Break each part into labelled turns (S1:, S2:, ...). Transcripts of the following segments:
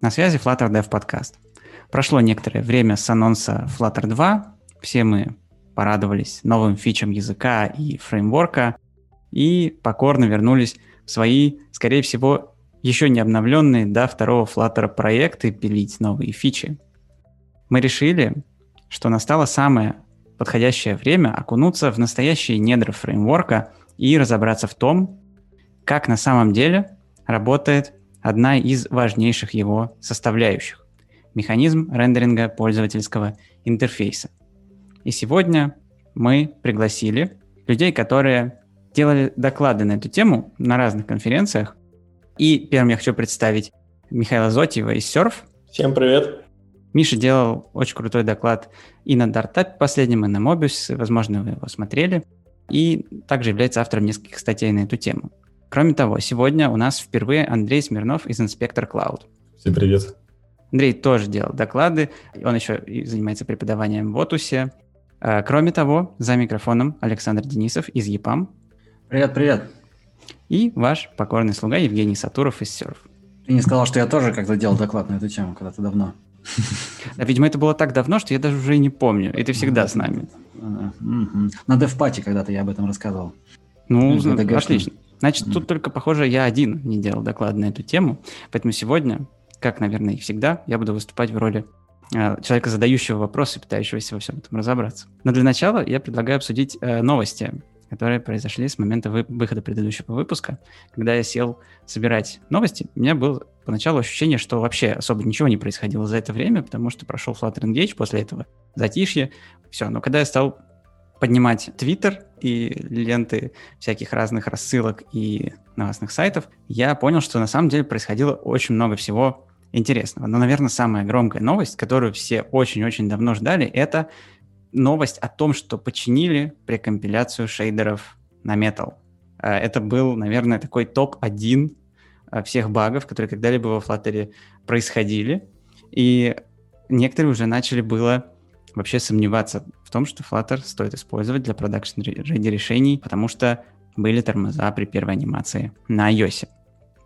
S1: На связи Flutter Dev Podcast. Прошло некоторое время с анонса Flutter 2. Все мы порадовались новым фичам языка и фреймворка и покорно вернулись в свои, скорее всего, еще не обновленные до второго Flutter проекты пилить новые фичи. Мы решили, что настало самое подходящее время окунуться в настоящие недра фреймворка и разобраться в том, как на самом деле работает одна из важнейших его составляющих – механизм рендеринга пользовательского интерфейса. И сегодня мы пригласили людей, которые делали доклады на эту тему на разных конференциях. И первым я хочу представить Михаила Зотьева из Surf.
S2: Всем привет.
S1: Миша делал очень крутой доклад и на Dart последнем, и на Mobius, возможно, вы его смотрели, и также является автором нескольких статей на эту тему. Кроме того, сегодня у нас впервые Андрей Смирнов из Inspector Cloud.
S3: Всем привет.
S1: Андрей тоже делал доклады, он еще занимается преподаванием в Отусе. А, кроме того, за микрофоном Александр Денисов из ЕПАМ.
S4: Привет, привет.
S1: И ваш покорный слуга Евгений Сатуров из Серф.
S4: Ты не сказал, что я тоже когда делал доклад на эту тему когда-то давно.
S1: Да, видимо, это было так давно, что я даже уже и не помню. И ты всегда с нами.
S4: На DevPatch когда-то я об этом рассказывал.
S1: Ну, отлично. Значит, тут только, похоже, я один не делал доклад на эту тему. Поэтому сегодня, как, наверное, и всегда, я буду выступать в роли э, человека, задающего вопросы, пытающегося во всем этом разобраться. Но для начала я предлагаю обсудить э, новости, которые произошли с момента вы- выхода предыдущего выпуска. Когда я сел собирать новости, у меня было поначалу ощущение, что вообще особо ничего не происходило за это время, потому что прошел Flutter Engage, после этого затишье, все. Но когда я стал поднимать Твиттер и ленты всяких разных рассылок и новостных сайтов, я понял, что на самом деле происходило очень много всего интересного. Но, наверное, самая громкая новость, которую все очень-очень давно ждали, это новость о том, что починили прекомпиляцию шейдеров на Metal. Э, это был, наверное, такой топ-1 э, всех багов, которые когда-либо во Flutter происходили. И некоторые уже начали было вообще сомневаться в том, что Flutter стоит использовать для продакшн ready решений, потому что были тормоза при первой анимации на iOS.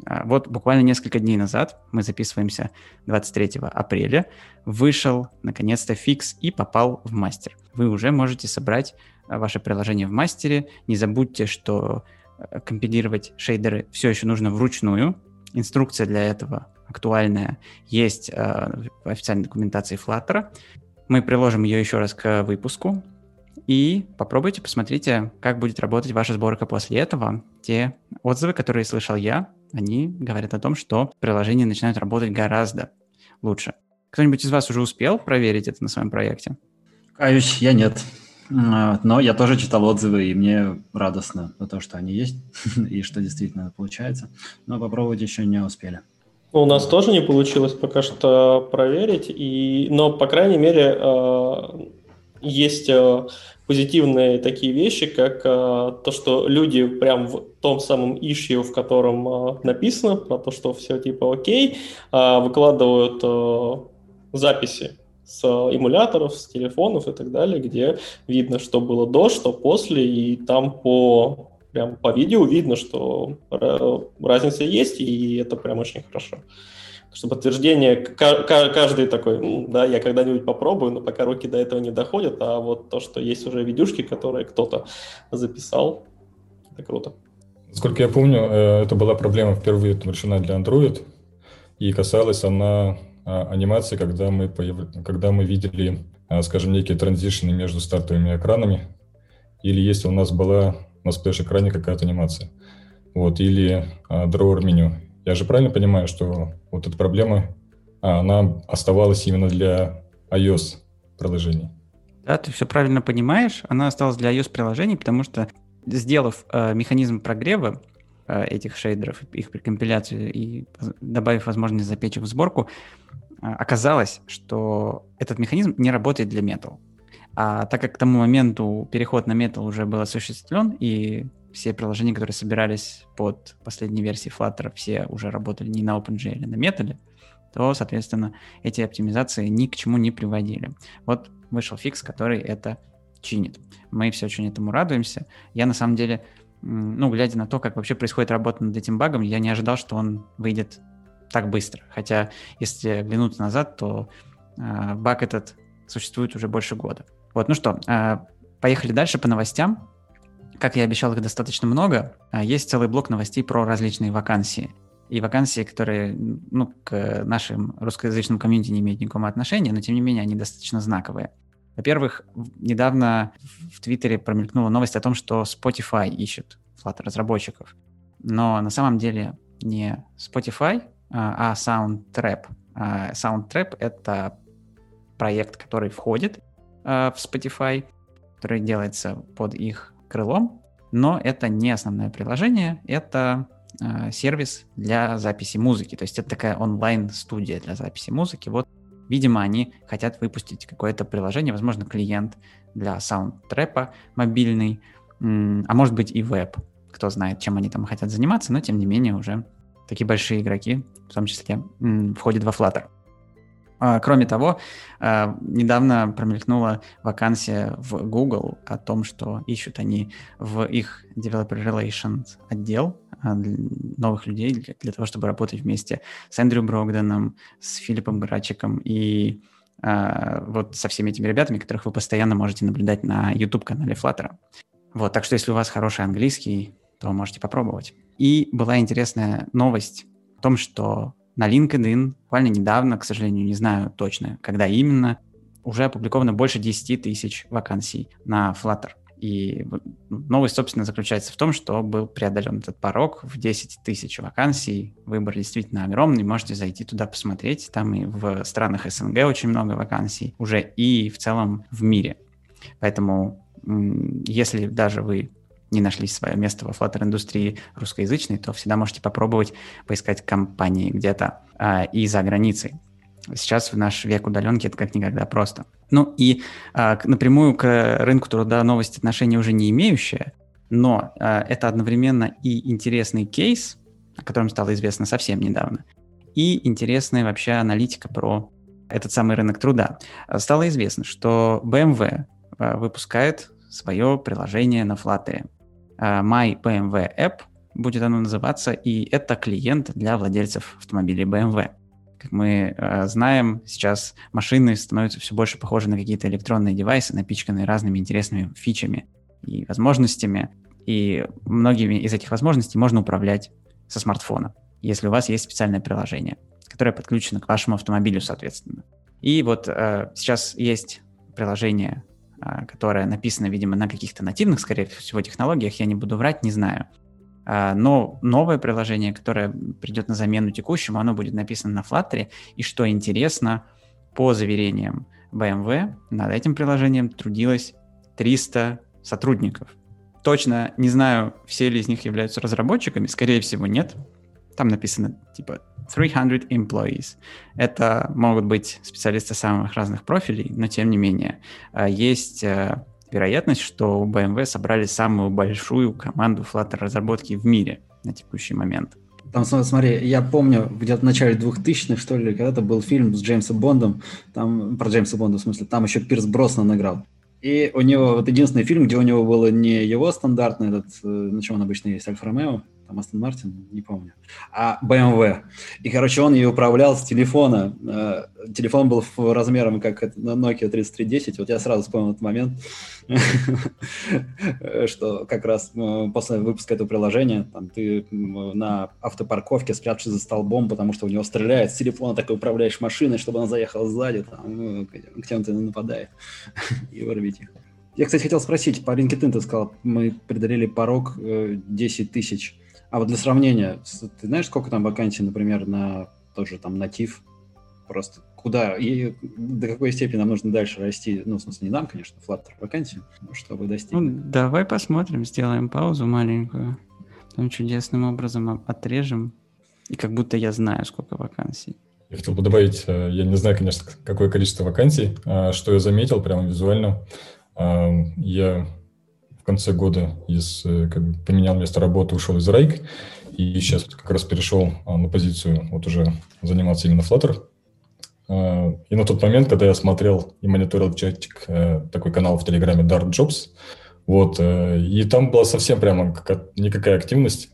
S1: А, вот буквально несколько дней назад, мы записываемся 23 апреля, вышел наконец-то фикс и попал в мастер. Вы уже можете собрать а, ваше приложение в мастере. Не забудьте, что а, компилировать шейдеры все еще нужно вручную. Инструкция для этого актуальная есть в официальной документации Flutter. Мы приложим ее еще раз к выпуску. И попробуйте, посмотрите, как будет работать ваша сборка после этого. Те отзывы, которые слышал я, они говорят о том, что приложения начинают работать гораздо лучше. Кто-нибудь из вас уже успел проверить это на своем проекте?
S4: Каюсь, я нет. А, но я тоже читал отзывы, и мне радостно за то, что они есть, и что действительно получается. Но попробовать еще не успели.
S2: Ну, у нас тоже не получилось пока что проверить, и, но, по крайней мере, э, есть э, позитивные такие вещи, как э, то, что люди прям в том самом ишью, в котором написано про то, что все типа окей, выкладывают записи с эмуляторов, с телефонов и так далее, где видно, что было до, что после, и там по прям по видео видно, что разница есть, и это прям очень хорошо. Что подтверждение, каждый такой, да, я когда-нибудь попробую, но пока руки до этого не доходят, а вот то, что есть уже видюшки, которые кто-то записал, это круто.
S3: Насколько я помню, э, это была проблема впервые решена для Android, и касалась она а, анимации, когда мы, появ... когда мы видели, а, скажем, некие транзишны между стартовыми экранами, или если у нас была на сплэш-экране какая-то анимация. Вот, или а, drawer меню. Я же правильно понимаю, что вот эта проблема, а, она оставалась именно для iOS приложений?
S1: Да, ты все правильно понимаешь. Она осталась для iOS приложений, потому что сделав э, механизм прогрева э, этих шейдеров, их прекомпиляцию и добавив возможность запечь их в сборку, э, оказалось, что этот механизм не работает для Metal. А так как к тому моменту переход на Metal уже был осуществлен, и все приложения, которые собирались под последней версией Flutter, все уже работали не на OpenGL, а на Metal, то, соответственно, эти оптимизации ни к чему не приводили. Вот вышел фикс, который это чинит. Мы все очень этому радуемся. Я, на самом деле, ну, глядя на то, как вообще происходит работа над этим багом, я не ожидал, что он выйдет так быстро. Хотя, если оглянуться назад, то э, баг этот существует уже больше года. Вот, ну что, э, поехали дальше по новостям. Как я обещал, их достаточно много. А есть целый блок новостей про различные вакансии. И вакансии, которые ну, к нашим русскоязычным комьюнити не имеют никакого отношения, но тем не менее они достаточно знаковые. Во-первых, недавно в Твиттере промелькнула новость о том, что Spotify ищет Flutter разработчиков. Но на самом деле не Spotify, а, а Soundtrap. А Soundtrap — это проект, который входит а, в Spotify, который делается под их крылом, но это не основное приложение, это сервис для записи музыки. То есть это такая онлайн-студия для записи музыки. Вот, видимо, они хотят выпустить какое-то приложение, возможно, клиент для саундтрепа мобильный, а может быть и веб. Кто знает, чем они там хотят заниматься, но тем не менее уже такие большие игроки, в том числе, входят во Flutter. А, кроме того, а, недавно промелькнула вакансия в Google о том, что ищут они в их Developer Relations отдел а, новых людей для, того, чтобы работать вместе с Эндрю Брогденом, с Филиппом Грачиком и вот со всеми этими ребятами, которых вы постоянно можете наблюдать на YouTube-канале Flutter. Вот, так что если у вас хороший английский, то можете попробовать. И была интересная новость о том, что на LinkedIn буквально недавно, к сожалению, не знаю точно, когда именно, уже опубликовано больше 10 тысяч вакансий на Flutter. И новость, собственно, заключается в том, что был преодолен этот порог в 10 тысяч вакансий. Выбор действительно огромный, можете зайти туда посмотреть. Там и в странах СНГ очень много вакансий уже, и в целом в мире. Поэтому, если даже вы не нашли свое место во Flutter индустрии русскоязычной, то всегда можете попробовать поискать компании где-то а, и за границей. Сейчас в наш век удаленки это как никогда просто. Ну и а, напрямую к рынку труда новости отношения уже не имеющие, но а, это одновременно и интересный кейс, о котором стало известно совсем недавно, и интересная вообще аналитика про этот самый рынок труда. Стало известно, что BMW а, выпускает свое приложение на Flutter. Э, My BMW App будет оно называться, и это клиент для владельцев автомобилей BMW. Как мы э, знаем, сейчас машины становятся все больше похожи на какие-то электронные девайсы, напичканные разными интересными фичами и возможностями. И многими из этих возможностей можно управлять со смартфона, если у вас есть специальное приложение, которое подключено к вашему автомобилю, соответственно. И вот э, сейчас есть приложение а, которая написана, видимо, на каких-то нативных, скорее всего, технологиях, я не буду врать, не знаю. А, но новое приложение, которое придет на замену текущему, оно будет написано на Flutter, и что интересно, по заверениям BMW, над этим приложением трудилось 300 сотрудников. Точно не знаю, все ли из них являются разработчиками, скорее всего, нет. Там написано типа 300 employees. Это могут быть специалисты самых разных профилей, но тем не менее а, есть э, вероятность, что у BMW собрали самую большую команду Flutter разработки в мире на текущий момент.
S4: Там, смотри, я помню, где-то в начале 2000-х, что ли, когда-то был фильм с Джеймсом Бондом, там, про Джеймса Бонда, в смысле, там еще Пирс Броснан играл. И у него вот единственный фильм, где у него было не его стандартный, этот, э, на чем он обычно есть, Альфа Ромео, там Астон Мартин, не помню, а BMW. И, короче, он ее управлял с телефона. Э, телефон был размером как Nokia 3310. Вот я сразу вспомнил этот момент, что как раз э, после выпуска этого приложения там, ты на автопарковке спрятавшись за столбом, потому что у него стреляет с телефона, так и управляешь машиной, чтобы она заехала сзади, там, ну, к тем-то нападает и вырвить их. Я, кстати, хотел спросить, по LinkedIn ты сказал, мы преодолели порог 10 тысяч а вот для сравнения, ты знаешь, сколько там вакансий, например, на тоже там натив? Просто куда и до какой степени нам нужно дальше расти? Ну, в смысле, не нам, конечно, Flutter вакансии, чтобы достичь. Ну,
S1: давай посмотрим, сделаем паузу маленькую. Там чудесным образом отрежем. И как будто я знаю, сколько вакансий.
S3: Я хотел бы добавить, э, я не знаю, конечно, какое количество вакансий, а что я заметил прямо визуально. Я конце года из, э, как бы поменял место работы, ушел из Райк, и сейчас как раз перешел а, на позицию вот уже заниматься именно Flutter. А, и на тот момент, когда я смотрел и мониторил чатик, э, такой канал в Телеграме Dart Jobs, вот, э, и там была совсем прямо никакая активность.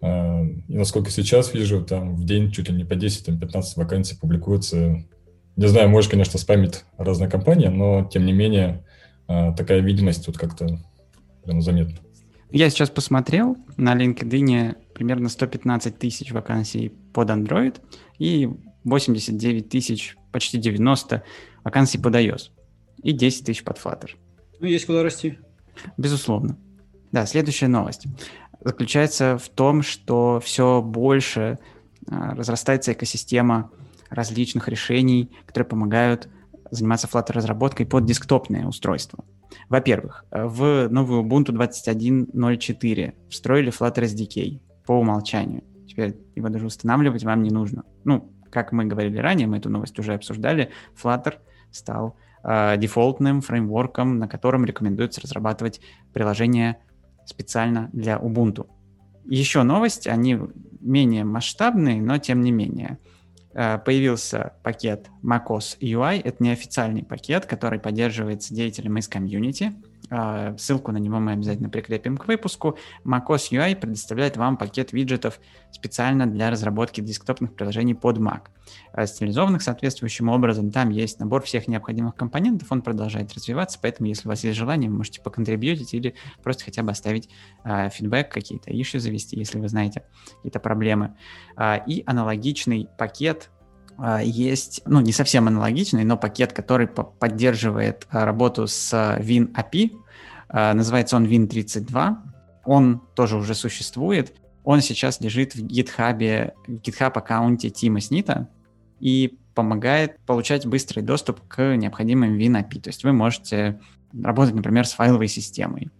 S3: А, и насколько сейчас вижу, там в день чуть ли не по 10-15 вакансий публикуется. Не знаю, можешь, конечно, спамить разные компании, но тем не менее такая видимость тут как-то прям заметна.
S1: Я сейчас посмотрел, на LinkedIn примерно 115 тысяч вакансий под Android и 89 тысяч, почти 90 вакансий под iOS и 10 тысяч под Flutter.
S4: Ну, есть куда расти.
S1: Безусловно. Да, следующая новость заключается в том, что все больше а, разрастается экосистема различных решений, которые помогают заниматься Flutter-разработкой под десктопные устройства. Во-первых, в новую Ubuntu 21.04 встроили Flutter SDK по умолчанию. Теперь его даже устанавливать вам не нужно. Ну, как мы говорили ранее, мы эту новость уже обсуждали, Flutter стал э, дефолтным фреймворком, на котором рекомендуется разрабатывать приложения специально для Ubuntu. Еще новость, они менее масштабные, но тем не менее. Э, появился пакет macOS UI, это неофициальный пакет, который поддерживается деятелями из комьюнити, ссылку на него мы обязательно прикрепим к выпуску. macOS UI предоставляет вам пакет виджетов специально для разработки десктопных приложений под Mac. А, стилизованных соответствующим образом. Там есть набор всех необходимых компонентов, он продолжает развиваться, поэтому если у вас есть желание, вы можете поконтрибьютить или просто хотя бы оставить э, фидбэк, какие-то ищи завести, если вы знаете какие-то проблемы. И аналогичный пакет есть, ну, не совсем аналогичный, но пакет, который поддерживает работу с WinAPI, Э, называется он Win32. Он тоже уже существует. Он сейчас лежит в GitHub, GitHub аккаунте Тима Снита и помогает получать быстрый доступ к необходимым WinAPI. То есть вы можете работать, например, с файловой системой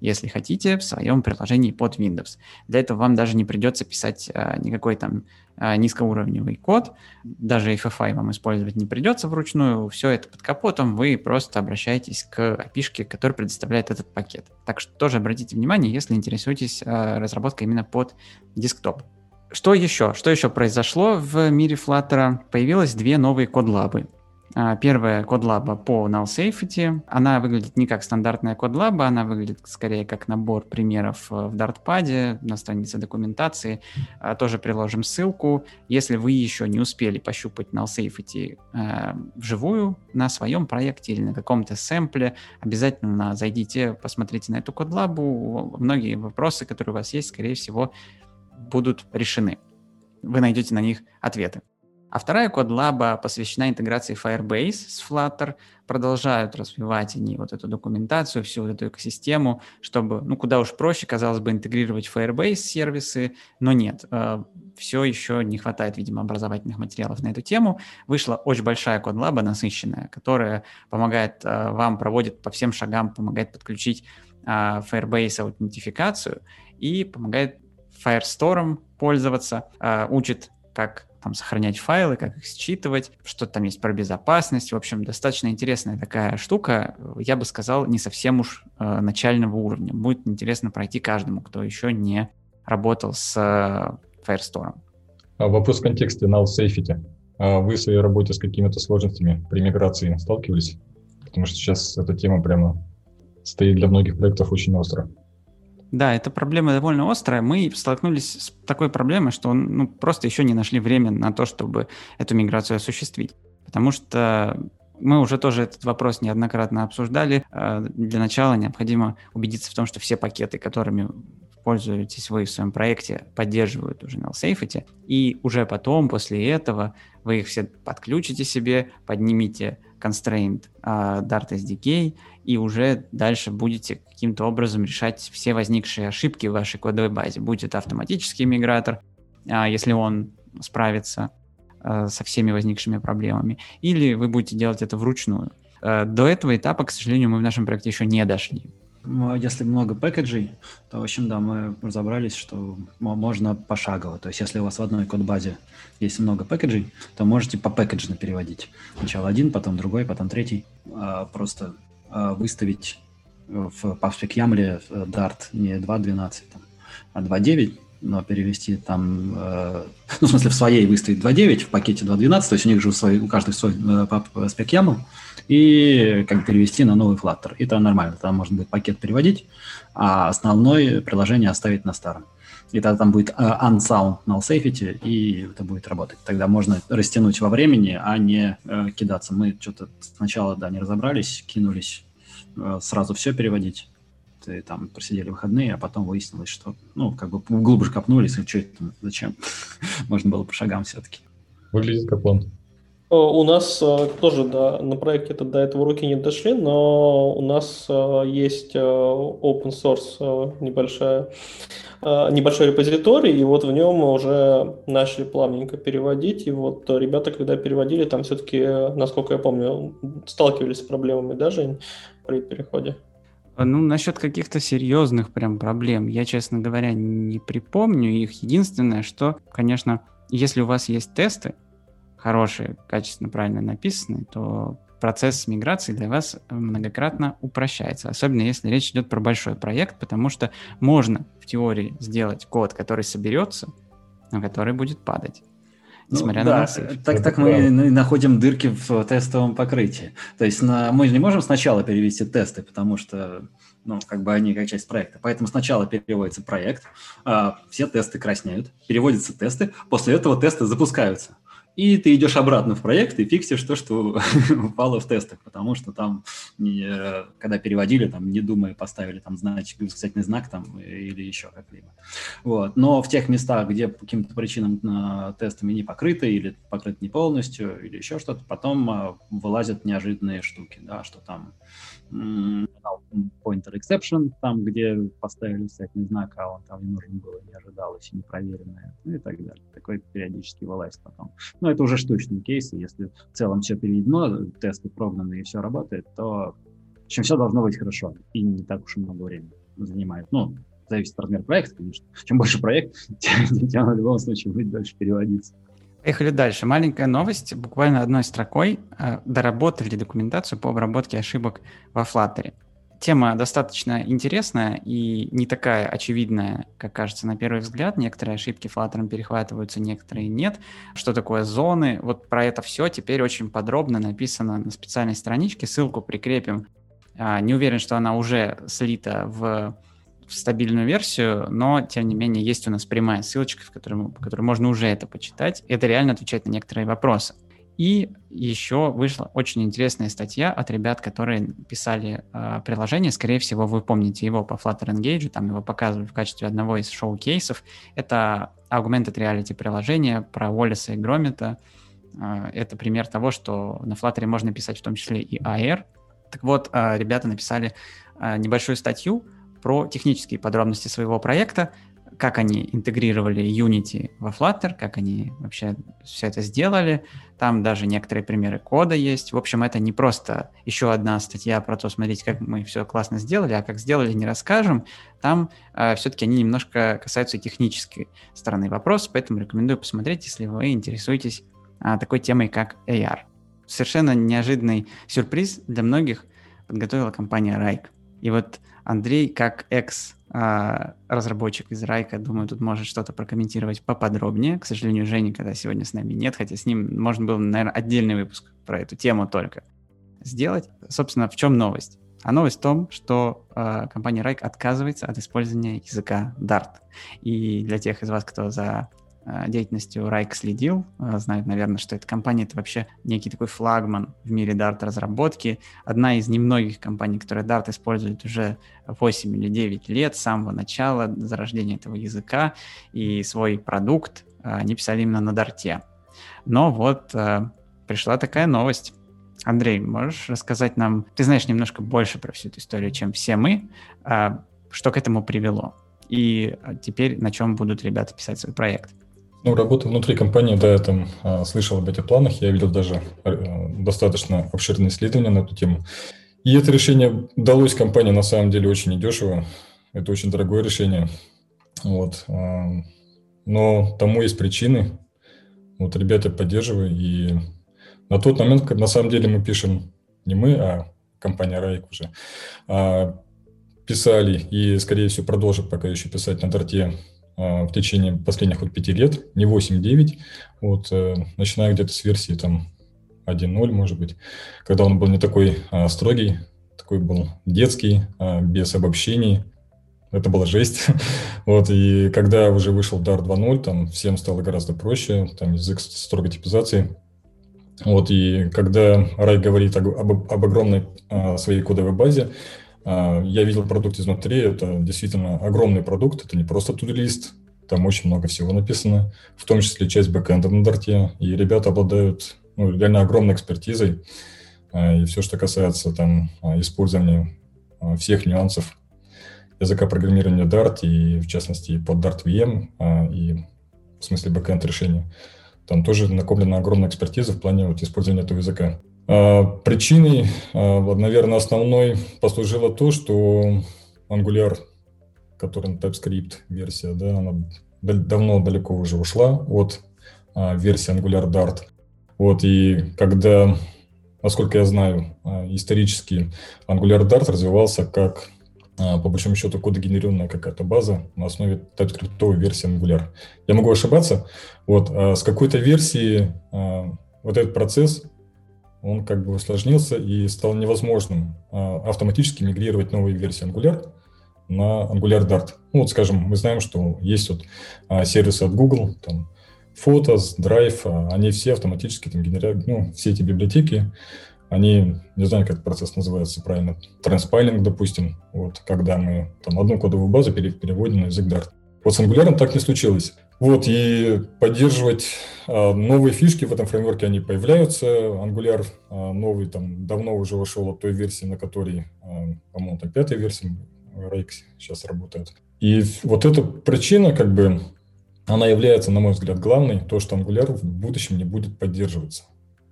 S1: если хотите, в своем приложении под Windows. Для этого вам даже не придется писать а, никакой там а, низкоуровневый код, даже FFI вам использовать не придется вручную, все это под капотом, вы просто обращаетесь к API, который предоставляет этот пакет. Так что тоже обратите внимание, если интересуетесь а, разработкой именно под десктоп. Что еще? Что еще произошло в мире Flutter? Появилось две новые codelabs. А, первая codelab по null safety. Она выглядит не как стандартная codelab, она выглядит скорее как набор примеров э, в DartPad на странице документации. А, тоже приложим ссылку. Если вы еще не успели пощупать null safety э, вживую на своем проекте или на каком-то сэмпле, обязательно зайдите, посмотрите на эту codelab у. Многие вопросы, которые у вас есть, скорее всего, будут решены. Вы найдете на них ответы. А вторая кодлаба посвящена интеграции Firebase с Flutter. Продолжают развивать они вот эту документацию, всю вот эту экосистему, чтобы, ну, куда уж проще, казалось бы, интегрировать Firebase сервисы, но нет, э, все еще не хватает, видимо, образовательных материалов на эту тему. Вышла очень большая кодлаба, насыщенная, которая помогает э, вам, проводит по всем шагам, помогает подключить э, Firebase аутентификацию и помогает Firestorm пользоваться, учит, как там сохранять файлы, как их считывать, что там есть про безопасность. В общем, достаточно интересная такая штука. Я бы сказал, не совсем уж э, начального уровня. Будет интересно пройти каждому, кто еще не работал с э, Firestore.
S3: А вопрос в контексте null safety. А вы в своей работе с какими-то сложностями при миграции сталкивались? Потому что сейчас эта тема прямо стоит для многих проектов очень остро.
S1: Да, эта проблема довольно острая. Мы столкнулись с такой проблемой, что ну, просто еще не нашли время на то, чтобы эту миграцию осуществить. Потому что мы уже тоже этот вопрос неоднократно обсуждали. А, для начала необходимо убедиться в том, что все пакеты, которыми пользуетесь вы в своем проекте, поддерживают уже null safety, и уже потом, после этого, вы их все подключите себе, поднимите constraint uh, Dart SDK, и уже дальше будете каким-то образом решать все возникшие ошибки в вашей кодовой базе. Будет это автоматический мигратор, uh, если он справится uh, со всеми возникшими проблемами, или вы будете делать это вручную. До этого этапа, к сожалению, мы в нашем проекте еще не дошли.
S4: Если много пэкэджей, то, в общем, да, мы разобрались, что можно пошагово. То есть, если у вас в одной код-базе есть много пэкэджей, то можете по пэкэджно переводить. Сначала один, потом другой, потом третий. А просто а, выставить в PubSpec YAML э, Dart не 2.12, там, а 2.9, но перевести там, э, ну, в смысле, в своей выставить 2.9, в пакете 2.12, то есть у них же свой, у каждой свой э, YAML, и как перевести на новый Flutter. И там нормально, там можно будет пакет переводить, а основное приложение оставить на старом. и тогда там будет uh, unsound null safety, и это будет работать. Тогда можно растянуть во времени, а не uh, кидаться. Мы что-то сначала, да, не разобрались, кинулись uh, сразу все переводить. И там просидели выходные, а потом выяснилось, что, ну, как бы глубже копнулись, и что это, зачем? Можно было по шагам все-таки.
S3: Выглядит как план.
S2: Э, у нас э, тоже да, на проекте это до этого руки не дошли, но у нас э, есть open source небольшая, небольшой репозиторий, и вот в нем уже начали плавненько переводить. И вот ребята, когда переводили, там все-таки, насколько я помню, сталкивались с проблемами, да, Жень, при переходе?
S1: Ну, насчет каких-то серьезных прям проблем, я, честно говоря, не припомню их. Единственное, что, конечно, если у вас есть тесты, хорошие, качественно, правильно написанные, то процесс миграции для вас многократно упрощается, особенно если речь идет про большой проект, потому что можно в теории сделать код, который соберется, но который будет падать.
S4: Ну несмотря ну, на да, насыпь. Так, так мы находим дырки в тестовом покрытии. То есть на, мы же не можем сначала перевести тесты, потому что ну, как бы они как часть проекта. Поэтому сначала переводится проект, а, все тесты краснеют, переводятся тесты, после этого тесты запускаются и ты идешь обратно в проект и фиксишь то, что упало в тестах, потому что там, когда переводили, там, не думая, поставили там значок, восклицательный знак там или еще как-либо. Вот. Но в тех местах, где по каким-то причинам э, тестами не покрыты или покрыты не полностью или еще что-то, потом э, вылазят неожиданные штуки, да, что там pointer exception, там, где поставили всякий знак, а он там не нужен был, не ожидалось, и непроверенное, ну и так далее. Такое периодически вылазит потом. Но это уже штучные кейсы. Если в целом все переведено, тесты прогнаны и все работает, то в общем, все должно быть хорошо и не так уж и много времени занимает. Ну, зависит от размера проекта, конечно. Чем больше проект, тем, тем в любом случае будет дальше переводиться.
S1: Поехали дальше. Маленькая новость. Буквально одной строкой э, доработали документацию по обработке ошибок во Flutter. Тема достаточно интересная и не такая очевидная, как кажется на первый взгляд. Некоторые ошибки Flutter перехватываются, некоторые нет. Что такое зоны? Вот про это все теперь очень подробно написано на специальной страничке. Ссылку прикрепим. А, не уверен, что она уже слита в в стабильную версию, но, тем не менее, есть у нас прямая ссылочка, в которой, в которой можно уже это почитать. Это реально отвечает на некоторые вопросы. И еще вышла очень интересная статья от ребят, которые писали э, приложение. Скорее всего, вы помните его по Flutter Engage, там его показывали в качестве одного из шоу-кейсов. Это Augmented Reality приложение про Уоллеса и Громита. Э, это пример того, что на Flutter можно писать в том числе и AR. Так вот, э, ребята написали э, небольшую статью, про технические подробности своего проекта, как они интегрировали Unity во Flutter, как они вообще все это сделали. Там даже некоторые примеры кода есть. В общем, это не просто еще одна статья про то, смотрите, как мы все классно сделали, а как сделали, не расскажем. Там э, все-таки они немножко касаются технической стороны вопроса, поэтому рекомендую посмотреть, если вы интересуетесь э, такой темой, как AR. Совершенно неожиданный сюрприз для многих подготовила компания Rike. И вот Андрей, как экс-разработчик из Райка, думаю, тут может что-то прокомментировать поподробнее. К сожалению, Жени, когда сегодня с нами нет, хотя с ним можно было, наверное, отдельный выпуск про эту тему только сделать. Собственно, в чем новость? А новость в том, что э, компания Райк отказывается от использования языка Dart. И для тех из вас, кто за деятельностью Райк следил, э, знают, наверное, что эта компания это вообще некий такой флагман в мире Dart разработки. Одна из немногих компаний, которая Dart использует уже 8 или 9 лет с самого начала зарождения этого языка, и свой продукт э, они писали именно на Dart. Но вот пришла такая новость. Андрей, можешь рассказать нам, ты знаешь немножко больше про всю эту историю, чем все мы, что к этому привело? И теперь на чем будут ребята писать свой проект?
S3: Ну, работа внутри компании, да, я там а, слышал об этих планах, я видел даже а, достаточно обширные исследования на эту тему. И это решение далось компании на самом деле очень недешево. Это очень дорогое решение. Вот. А, но тому есть причины. Вот ребята поддерживают. И на тот момент, на самом деле мы пишем, не мы, а компания Райк уже, а, писали и, скорее всего, продолжат пока еще писать на торте а, в течение последних вот пяти лет, не 8-9, вот, э, начиная где-то с версии там 1.0, может быть, когда он был не такой а, строгий, такой был детский, а, без обобщений, это была жесть. вот, и когда уже вышел Dart 2.0, там всем стало гораздо проще, там язык строгой типизации. Вот, и когда Рай говорит об, об, об огромной а, своей кодовой базе, я видел продукт изнутри, это действительно огромный продукт, это не просто туду-лист, там очень много всего написано, в том числе часть бэкэнда на Дарте, и ребята обладают ну, реально огромной экспертизой, а, и все, что касается там а, использования а, всех нюансов языка программирования Dart, и в частности под Dart VM, и в смысле бэкэнд решения, там тоже накоплена огромная экспертиза в плане вот использования этого языка. Причиной, наверное, основной послужило то, что Angular, который на TypeScript версия, да, она давно далеко уже ушла от версии Angular Dart. Вот, и когда, насколько я знаю, исторически Angular Dart развивался как, по большому счету, кодогенерированная какая-то база на основе TypeScript версии Angular. Я могу ошибаться. Вот, с какой-то версии вот этот процесс он как бы усложнился и стал невозможным а, автоматически мигрировать новые версии Angular на Angular Dart. Ну, вот, скажем, мы знаем, что есть вот а, сервисы от Google, там, Photos, Drive, а, они все автоматически там генерируют, ну, все эти библиотеки, они, не знаю, как процесс называется правильно, транспайлинг, допустим, вот, когда мы там одну кодовую базу переводим на язык Dart. Вот с Angular так не случилось. Вот, и поддерживать а, новые фишки в этом фреймворке, они появляются. Angular а, новый там давно уже ушел от той версии, на которой, а, по-моему, там пятая версия Rake сейчас работает. И вот эта причина, как бы, она является, на мой взгляд, главной, то, что Angular в будущем не будет поддерживаться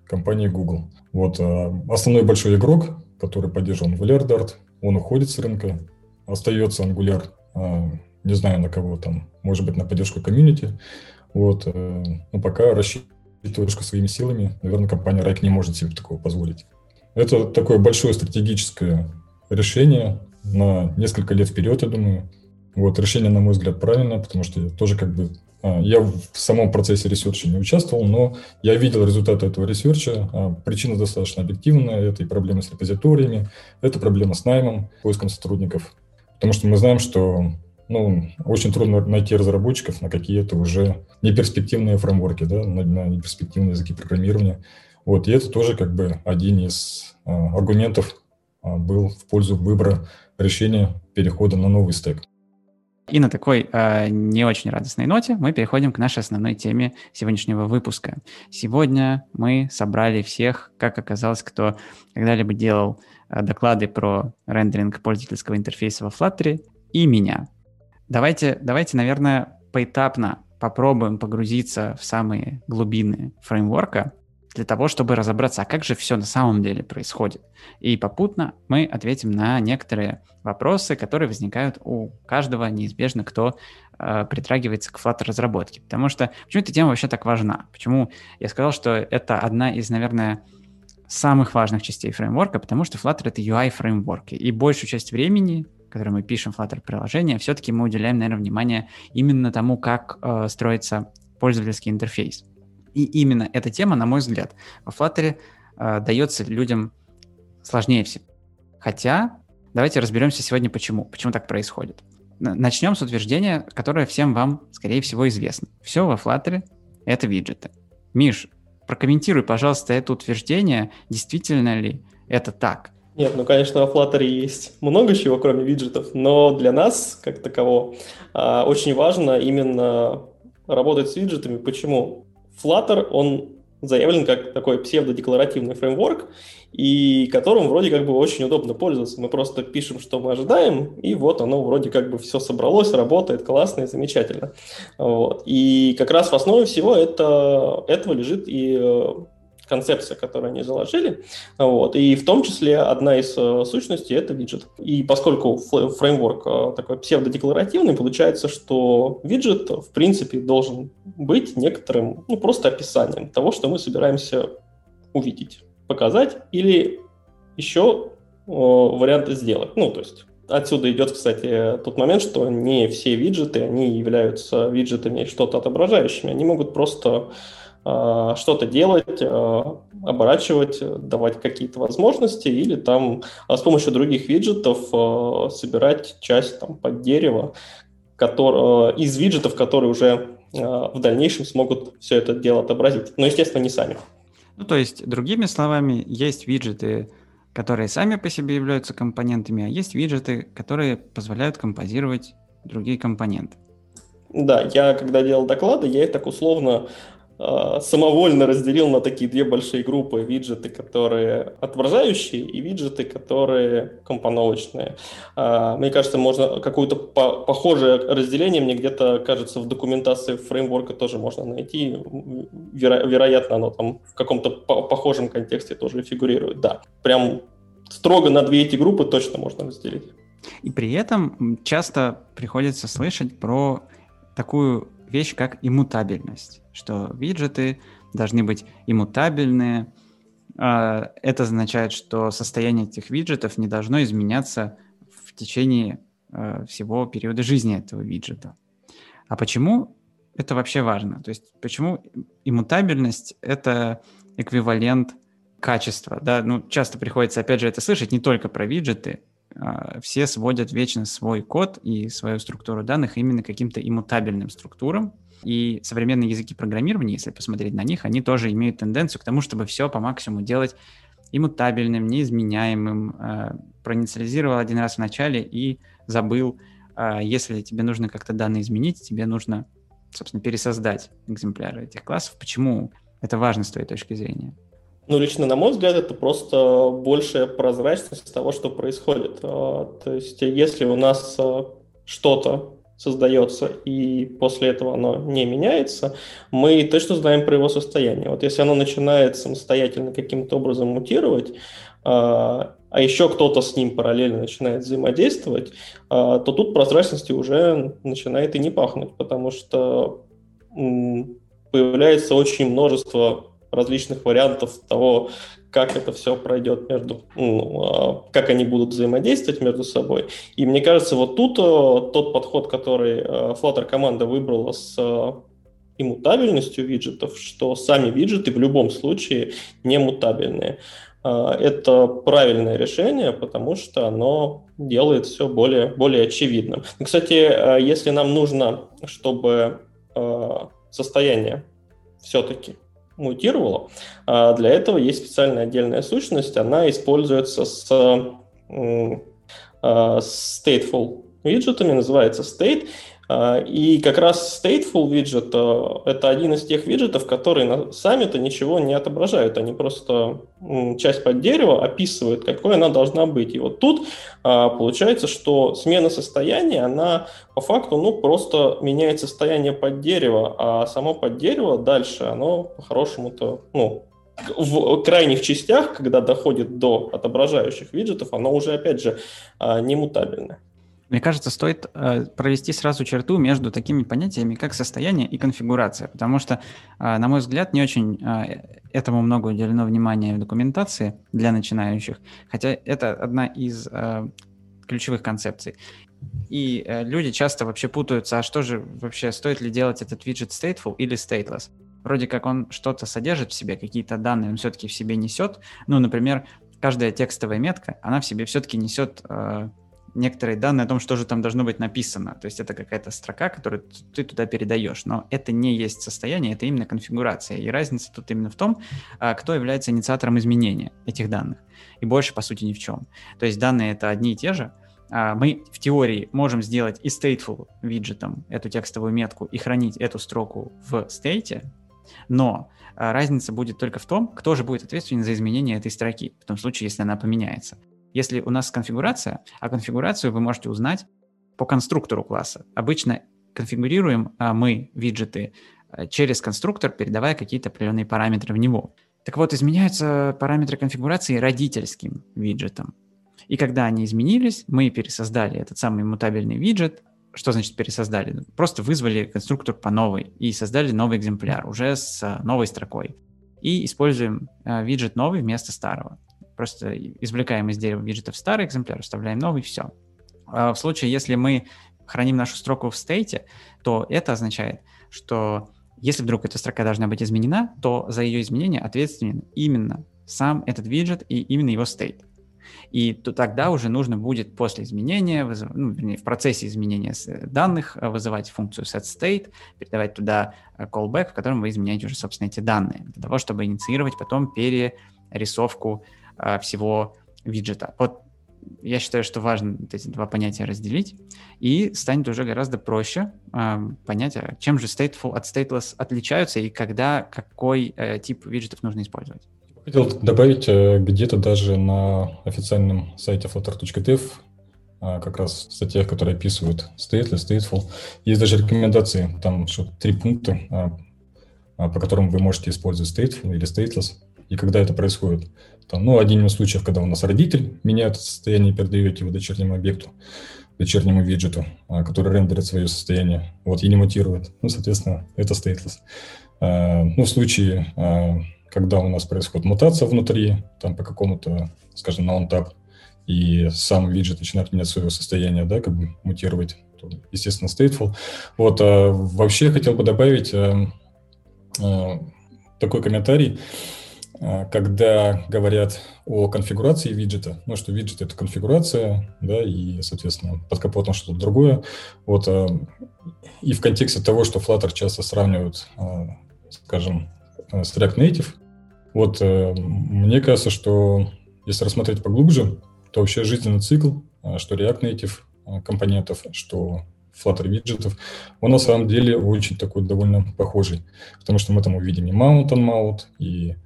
S3: компанией Google. Вот основной большой игрок, который поддерживал Angular Dart, он уходит с рынка, остается Angular не знаю на кого там, может быть, на поддержку комьюнити. Вот, э, но пока рассчитываю своими силами, наверное, компания Wrike не может себе такого позволить. Это такое большое стратегическое решение на несколько лет вперед, я думаю. Вот, решение, на мой взгляд, правильное, потому что я тоже как бы а, я в самом процессе research а не участвовал, но я видел результаты этого research а. А, причина достаточно объективная. Это и проблемы с репозиториями, это проблема с наймом, поиском сотрудников. Потому что мы знаем, что ну, очень трудно найти разработчиков на какие-то уже неперспективные фреймворки, да, на, на неперспективные языки программирования. Вот, и это тоже как бы один из а, аргументов а, был в пользу выбора решения перехода на новый стек.
S1: И на такой э, не очень радостной ноте мы переходим к нашей основной теме сегодняшнего выпуска. Сегодня мы собрали всех, как оказалось, кто когда-либо делал э, доклады про рендеринг пользовательского интерфейса во Flutter, и меня. Давайте, давайте, наверное, поэтапно попробуем погрузиться в самые глубины фреймворка для того, чтобы разобраться, а как же все на самом деле происходит. И попутно мы ответим на некоторые вопросы, которые возникают у каждого неизбежно, кто э, притрагивается к Flutter разработке. Потому что почему эта тема вообще так важна? Почему я сказал, что это одна из, наверное, самых важных частей фреймворка, потому что Flutter — это UI-фреймворк, и большую часть времени которое мы пишем в Flutter приложение, все-таки мы уделяем, наверное, внимание именно тому, как э, строится пользовательский интерфейс. И именно эта тема, на мой взгляд, во Flutter э, дается людям сложнее всего. Хотя, давайте разберемся сегодня, почему. Почему так происходит. Начнем с утверждения, которое всем вам, скорее всего, известно. Все во Flutter — это виджеты. Миш, прокомментируй, пожалуйста, это утверждение, действительно ли это так.
S2: Нет, ну, конечно, в Flutter есть много чего, кроме виджетов, но для нас, как такового, а, очень важно именно работать с виджетами. Почему? Flutter, он заявлен как такой псевдодекларативный фреймворк, и которым вроде как бы очень удобно пользоваться. Мы просто пишем, что мы ожидаем, и вот оно вроде как бы все собралось, работает классно и замечательно. Вот. И как раз в основе всего это, этого лежит и э, концепция, которую они заложили. Вот. И в том числе одна из э, сущностей — это виджет. И поскольку фреймворк э, такой псевдодекларативный, получается, что виджет, в принципе, должен быть некоторым, ну, просто описанием того, что мы собираемся увидеть, показать или еще э, варианты сделать. Ну, то есть Отсюда идет, кстати, тот момент, что не все виджеты, они являются виджетами что-то отображающими. Они могут просто Э, что-то делать, э, оборачивать, давать какие-то возможности или там с помощью других виджетов собирать часть там под дерево который, из виджетов, которые уже в дальнейшем смогут все это дело отобразить. Но, естественно, не сами.
S1: Ну, то есть, другими словами, есть виджеты, которые сами по себе являются компонентами, а есть виджеты, которые позволяют композировать другие компоненты.
S2: Да, я когда делал доклады, я их так условно э, самовольно разделил на такие две большие группы. Виджеты, которые отображающие, и виджеты, которые компоновочные. Э, мне кажется, можно какое-то по похожее разделение, мне где-то кажется, в документации фреймворка тоже можно найти. Веро вероятно, оно там в каком-то по похожем контексте тоже фигурирует. Да, прям строго на две эти группы точно можно разделить.
S1: И при этом часто приходится слышать про такую вещь, как иммутабельность, что виджеты должны быть иммутабельные. А, это означает, что состояние этих виджетов не должно изменяться в течение а, всего периода жизни этого виджета. А почему это вообще важно? То есть почему иммутабельность — это эквивалент качества? Да? Ну, часто приходится, опять же, это слышать не только про виджеты, а, все сводят вечно свой код и свою структуру данных именно каким-то иммутабельным структурам. И современные языки программирования, если посмотреть на них, они тоже имеют тенденцию к тому, чтобы все по максимуму делать иммутабельным, неизменяемым. А, проинициализировал один раз в начале и забыл. А, если тебе нужно как-то данные изменить, тебе нужно, собственно, пересоздать экземпляры этих классов. Почему это важно с твоей точки зрения?
S2: Ну, лично, на мой взгляд, это просто большая прозрачность того, что происходит. А, то есть, если у нас а, что-то создается, и после этого оно не меняется, мы точно знаем про его состояние. Вот если оно начинает самостоятельно каким-то образом мутировать, а, а еще кто-то с ним параллельно начинает взаимодействовать, то тут прозрачности уже начинает и не пахнуть, потому что появляется очень множество различных вариантов того, как это все пройдет между, ну, а, как они будут взаимодействовать между собой. И мне кажется, вот тут э, тот подход, который э, Flutter команда выбрала с э, иммутабельностью виджетов, что сами виджеты в любом случае не мутабельные. Это правильное решение, потому что оно делает все более, более очевидным. Кстати, если нам нужно, чтобы состояние все-таки мутировала. А для этого есть специальная отдельная сущность, она используется с а, stateful виджетами, называется state, и как раз stateful виджет э, – это один из тех виджетов, которые сами-то ничего не отображают. Они просто часть под дерево описывают, какой она должна быть. И вот тут а, получается, что смена состояния, она по факту ну, просто меняет состояние под дерево, а само под дерево дальше, оно по-хорошему-то ну, в крайних частях, когда доходит до отображающих виджетов, оно уже, опять же, а, не мутабельное.
S1: Мне кажется, стоит э, провести сразу черту между такими понятиями, как состояние и конфигурация, потому что, э, на мой взгляд, не очень э, этому много уделено внимания в документации для начинающих, хотя это одна из ключевых концепций. И люди часто вообще путаются, а что же вообще, стоит ли делать этот виджет stateful или stateless? Вроде как он что-то содержит в себе, какие-то данные он все-таки в себе несет. Ну, например, каждая текстовая метка, она в себе все-таки несет некоторые данные о том, что же там должно быть написано. То есть это какая-то строка, которую ты туда передаешь. Но это не есть состояние, это именно конфигурация. И разница тут именно в том, а, кто является инициатором изменения этих данных. И больше, по сути, ни в чем. То есть данные это одни и те же. А, мы в теории можем сделать и stateful виджетом эту текстовую метку и хранить эту строку в стейте, но а, разница будет только в том, кто же будет ответственен за изменение этой строки, в том случае, если она поменяется. Если у нас конфигурация, а конфигурацию вы можете узнать по конструктору класса. Обычно конфигурируем а, мы виджеты а, через конструктор, передавая какие-то определенные параметры в него. Так вот, изменяются параметры конфигурации родительским виджетом. И когда они изменились, мы пересоздали этот самый мутабельный виджет. Что значит пересоздали? Просто вызвали конструктор по новой и создали новый экземпляр уже с а, новой строкой. И используем виджет новый вместо старого. Просто извлекаем из дерева виджетов старый экземпляр, вставляем новый, все. А в случае, если мы храним нашу строку в стейте, то это означает, что Если вдруг эта строка должна быть изменена, то за ее изменение ответственен именно сам этот виджет и именно его state. И то тогда уже нужно будет после изменения, вызыв... ну, вернее, в процессе изменения данных э, вызывать функцию setState, передавать туда э, callback, в котором вы изменяете уже, собственно, эти данные, для того, чтобы инициировать потом перерисовку а, всего виджета. Вот я считаю, что важно вот эти два понятия разделить, и станет уже гораздо проще э, понять, а чем же stateful от stateless отличаются и когда какой э, тип виджетов нужно использовать.
S3: Хотел добавить, э, где-то даже на официальном сайте flutter.dev а, как раз в статьях, которые описывают stateless, stateful, есть даже рекомендации, там что три пункта, а, по которым вы можете использовать stateful или stateless, и когда это происходит. Там, ну, один из случаев, когда у нас родитель меняет состояние и передает его дочернему объекту, дочернему виджету, который рендерит свое состояние, вот, и не мутирует. Ну, соответственно, это stateless. Ну, в случае когда у нас происходит мутация внутри, там по какому-то, скажем, на OnTap, и сам виджет начинает менять свое состояние, да, как бы мутировать, то, естественно, stateful. Вот, а, вообще хотел бы добавить а, а, такой комментарий, а, когда говорят о конфигурации виджета, ну, что виджет — это конфигурация, да, и, соответственно, под капотом что-то другое. Вот, а, и в контексте того, что Flutter часто сравнивают, а, скажем, с React Native, вот э, мне кажется, что если рассмотреть поглубже, то вообще жизненный цикл, э, что React Native э, компонентов, что Flutter виджетов, он на самом деле очень такой довольно похожий, потому что мы там увидим и mount on mount, и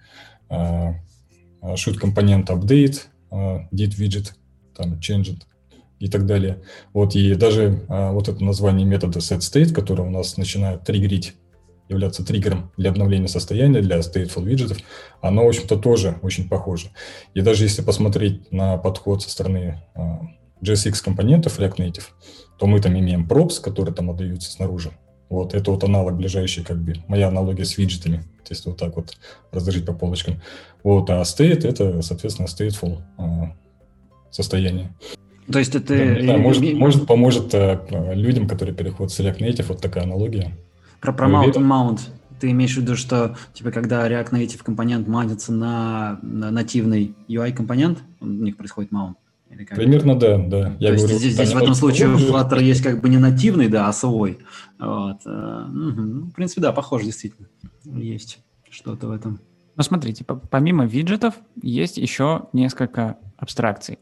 S3: shoot компонент update, uh, did widget, там changed и так далее. Вот и даже uh, вот это название метода setState, который у нас начинает триггерить являться триггером для обновления состояния, для stateful виджетов, оно, в общем-то, тоже очень похоже. И даже если посмотреть на подход со стороны uh, а, JSX компонентов React Native, то мы там имеем props, которые там отдаются снаружи. Вот, это вот аналог ближайший, как бы, моя аналогия с виджетами. То есть вот так вот разложить по полочкам. Вот, а state — это, соответственно, stateful uh, состояние.
S4: То есть это...
S3: Да, знаю, может, может, поможет uh, людям, которые переходят с React Native, вот такая аналогия.
S4: Про, про mount and mount. Ты имеешь в виду, что типа когда React Native компонент мантится на, на нативный UI компонент, у них происходит mount?
S3: Примерно да, да.
S4: Я То говорю, здесь, здесь в этом случае Flutter есть как бы не нативный, да, а свой. Вот. Угу. В принципе, да, похоже, действительно. Есть что-то в этом.
S1: Ну, смотрите, помимо виджетов есть еще несколько абстракций,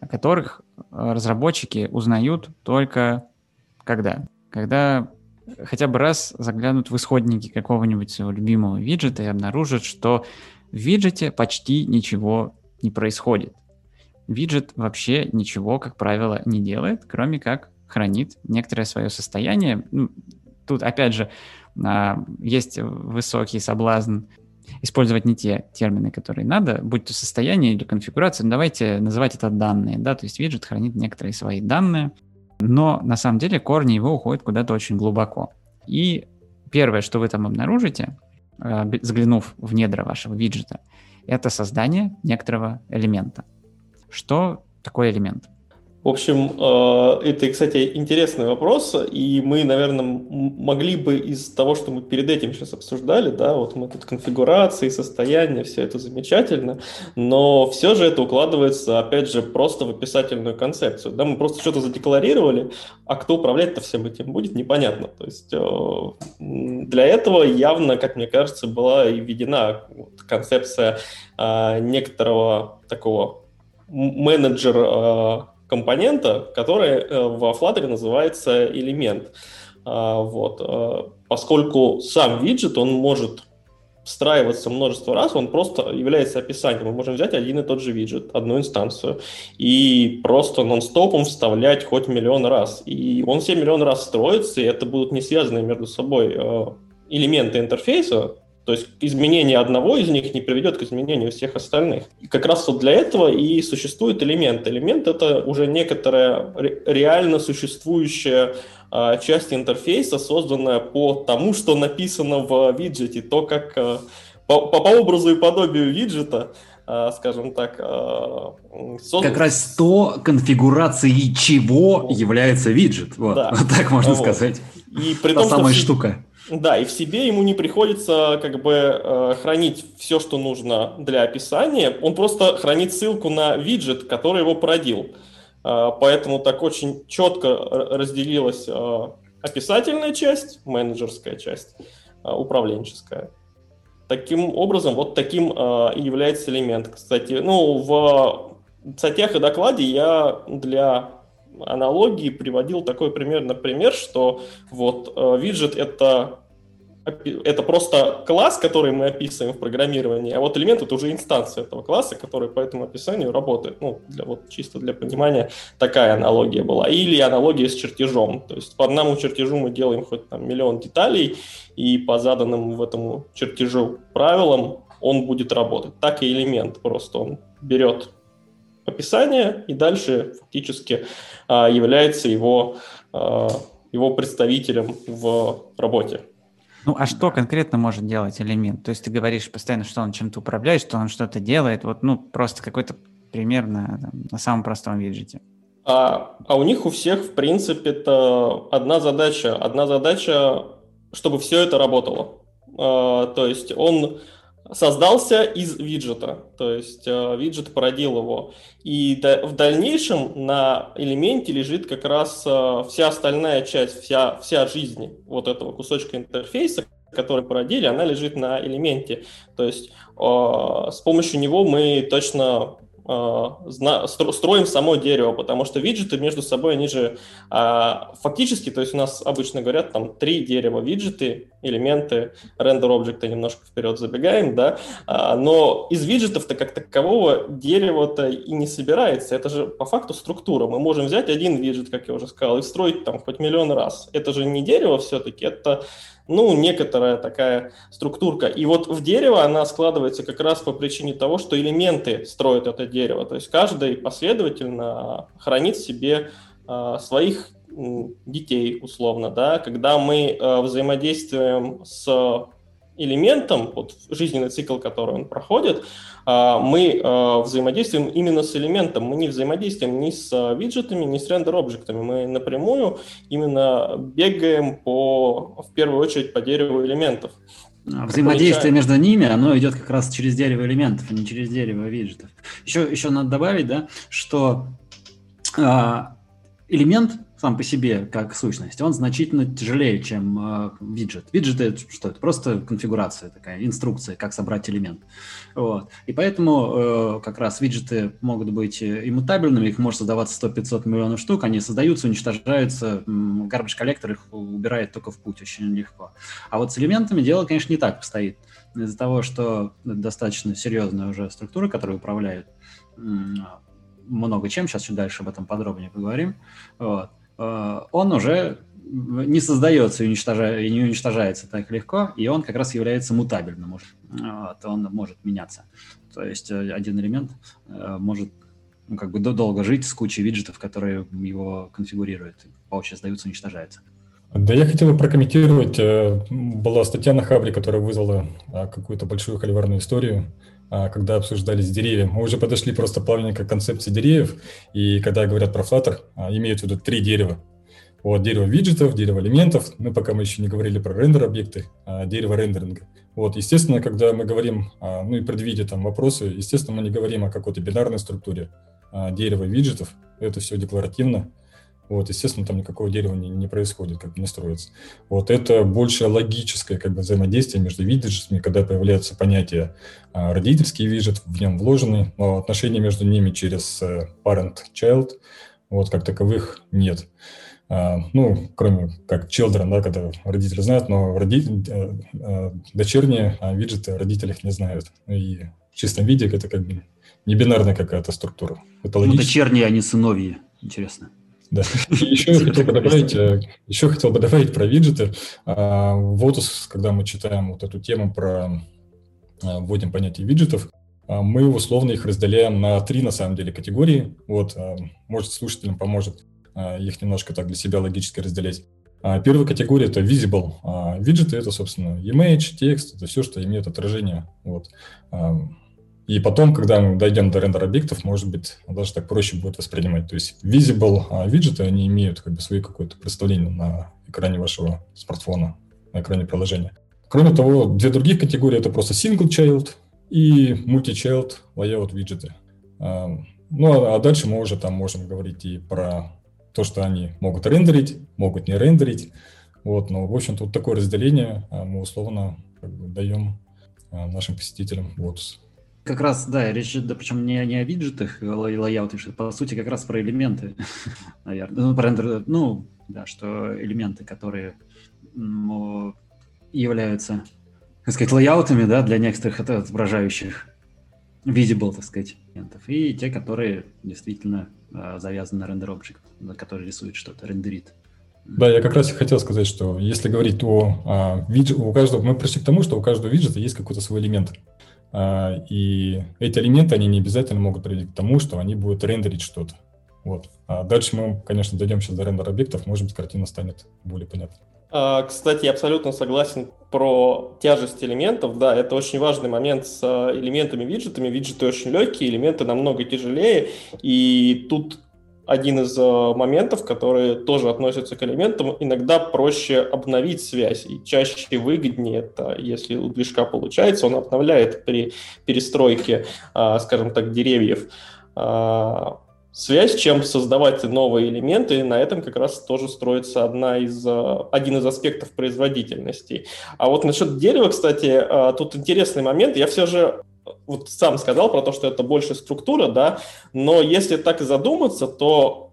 S1: о которых э, разработчики узнают только когда? Когда хотя бы раз заглянут в исходники какого-нибудь своего любимого виджета и обнаружат, что в виджете почти ничего не происходит. Виджет вообще ничего, как правило, не делает, кроме как хранит некоторое свое состояние. Ну, тут, опять же, а, есть высокий соблазн использовать не те термины, которые надо, будь то состояние или конфигурация, но давайте называть это данные, да, то есть виджет хранит некоторые свои данные, но на самом деле корни его уходят куда-то очень глубоко. И первое, что вы там обнаружите, э, заглянув в недра вашего виджета, это создание некоторого элемента. Что такое элемент?
S2: В общем, э, это, кстати, интересный вопрос, и мы, наверное, могли бы из того, что мы перед этим сейчас обсуждали, да, вот мы тут конфигурации, состояние, все это замечательно, но все же это укладывается, опять же, просто в описательную концепцию, да, мы просто что-то задекларировали, а кто управлять-то всем этим будет, непонятно, то есть э, для этого явно, как мне кажется, была и введена концепция э, некоторого такого менеджера компонента, который э, во Flutter называется элемент. А, вот. Э, поскольку сам виджет, он может встраиваться множество раз, он просто является описанием. Мы можем взять один и тот же виджет, одну инстанцию, и просто нон-стопом вставлять хоть миллион раз. И он все миллион раз строится, и это будут не связанные между собой э, элементы интерфейса, то есть изменение одного из них не приведет к изменению всех остальных. И как раз вот для этого и существует элемент. Элемент — это уже некоторая реально существующая а, часть интерфейса, созданная по тому, что написано в виджете, то, как а, по, по, образу и подобию виджета а, скажем так,
S4: создан... Как раз то, конфигурацией чего является виджет. Вот, да. вот так можно вот. сказать.
S2: И при Та том,
S4: самая что штука
S2: Да, и в себе ему не приходится как бы э, хранить все, что нужно для описания. Он просто хранит ссылку на виджет, который его породил. Э, поэтому так очень четко разделилась э, описательная часть, менеджерская часть, управленческая. Таким образом, вот таким и является элемент. Кстати, ну, в статьях и докладе я для аналогии приводил такой пример, например, что вот виджет это это просто класс, который мы описываем в программировании, а вот элемент это уже инстанция этого класса, который по этому описанию работает. Ну, для, вот чисто для понимания такая аналогия была. Или аналогия с чертежом. То есть по одному чертежу мы делаем хоть там миллион деталей, и по заданным в этому чертежу правилам он будет работать. Так и элемент просто он берет описание и дальше фактически а, является его, а, его представителем в работе.
S1: Ну, а что конкретно может делать элемент? То есть ты говоришь постоянно, что он чем-то управляет, что он что-то делает. Вот, ну, просто какой-то пример на, там, на самом простом виджете.
S2: А, а у них у всех, в принципе, это одна задача. Одна задача, чтобы все это работало. А, то есть он создался из виджета, то есть э, виджет породил его. И да, в дальнейшем на элементе лежит как раз э, вся остальная часть, вся, вся жизнь вот этого кусочка интерфейса, который породили, она лежит на элементе. То есть э, с помощью него мы точно строим само дерево, потому что виджеты между собой, они же а, фактически, то есть у нас обычно говорят там три дерева виджеты, элементы, рендер объекта немножко вперед забегаем, да, а, но из виджетов-то как такового дерева-то и не собирается, это же по факту структура. Мы можем взять один виджет, как я уже сказал, и строить там хоть миллион раз. Это же не дерево все-таки, это ну, некоторая такая структурка. И вот в дерево она складывается как раз по причине того, что элементы строят это дерево. То есть каждый последовательно хранит в себе э, своих детей, условно, да, когда мы э, взаимодействуем с элементом, вот жизненный цикл, который он проходит, а, мы а, взаимодействуем именно с элементом. Мы не взаимодействуем ни с а, виджетами, ни с рендер-объектами. Мы напрямую именно бегаем по, в первую очередь по дереву элементов.
S4: Взаимодействие между ними, оно идет как раз через дерево элементов, а не через дерево виджетов. Еще, еще надо добавить, да, что элемент сам по себе как сущность, он значительно тяжелее, чем э, виджет. Виджет это что? Это просто конфигурация такая, инструкция, как собрать элемент. Вот. И поэтому э, как раз виджеты могут быть э, иммутабельными, их может создаваться 100-500 миллионов штук, они создаются, уничтожаются, garbage коллектор их убирает только в путь очень легко. А вот с элементами дело, конечно, не так обстоит. Из-за того, что достаточно серьезная уже структура, которая управляет много чем, сейчас чуть дальше об этом подробнее поговорим, вот, он уже не создается и, уничтожа... и не уничтожается так легко, и он как раз является мутабельным. Вот, он может меняться. То есть э, один элемент э, может ну, как бы долго жить с кучей виджетов, которые его конфигурируют, позже создаются, уничтожаются.
S3: Да, я хотел прокомментировать. Была статья на Хабре, которая вызвала какую-то большую холиварную историю когда обсуждались деревья. Мы уже подошли просто плавненько к концепции деревьев, и когда говорят про Flutter, а, имеют в виду три дерева. Вот дерево виджетов, дерево элементов, мы пока мы еще не говорили про рендер-объекты, а дерево рендеринга. Вот, естественно, когда мы говорим, а, ну и предвидя там вопросы, естественно, мы не говорим о какой-то бинарной структуре дерева виджетов, это все декларативно, вот, естественно, там никакого дерева не, не происходит, как бы не строится. Вот это больше логическое как бы, взаимодействие между виджетами, когда появляется понятие а, родительский виджет, в нем вложены, но отношения между ними через а, parent-child, вот как таковых нет. А, ну, кроме как children, да, когда родители знают, но роди... а, а, дочерние а, виджеты родители их не знают. И в чистом виде это как бы не бинарная какая-то структура.
S4: Это ну, дочерние, а не сыновьи, интересно.
S3: Да. Еще хотел бы добавить, э, еще хотел бы добавить про виджеты. А, в Otus, когда мы читаем вот эту тему про а, вводим понятие виджетов, а, мы условно их разделяем на три, на самом деле, категории. Вот, может, слушателям поможет их немножко так для себя логически разделять. Первая категория – это visible. Виджеты – это, собственно, image, текст, это все, что имеет отражение. Вот. И потом, когда мы дойдем до рендер объектов, может быть, даже так проще будет воспринимать. То есть visible а, виджеты, они имеют как бы свое какое-то представление на экране вашего смартфона. на экране приложения. Кроме того, две других категории это просто single child и multi-child layout виджеты. Ну, а, а дальше мы уже там можем говорить и про то, что они могут рендерить, могут не рендерить. Вот, но, в общем-то, вот такое разделение а, мы условно как бы, даем а, нашим посетителям Lotus.
S4: Как раз, да, речь, да, причем не, не о виджетах и лайауте, что по сути как раз про элементы, наверное. Ну, про рендер, ну, да, что элементы, которые ну, являются, так сказать, лайаутами, да, для некоторых отображающих visible, так сказать, элементов, и те, которые действительно э, завязаны на рендер object, который рисует что-то, рендерит.
S3: Да, я как раз и хотел сказать, что если говорить о а, виджет, у каждого, мы пришли к тому, что у каждого виджета есть какой-то свой элемент. А, и эти элементы, они не обязательно могут привести к тому, что они будут рендерить что-то. Вот. А дальше мы, конечно, дойдем сейчас до рендер объектов, может быть, картина станет более понятной.
S2: А, кстати, я абсолютно согласен про тяжесть элементов. Да, это очень важный момент с а, элементами виджетами. Виджеты очень легкие, элементы намного тяжелее. И тут один из а, моментов, которые тоже относятся к элементам, иногда проще обновить связь. И чаще выгоднее это, если у движка получается, он обновляет при перестройке, скажем так, деревьев связь, чем создавать новые элементы. И на этом как раз тоже строится одна из, э, один из аспектов производительности. А вот насчет дерева, кстати, э, тут интересный момент. Я все же вот сам сказал про то, что это больше структура, да, но если так задуматься, то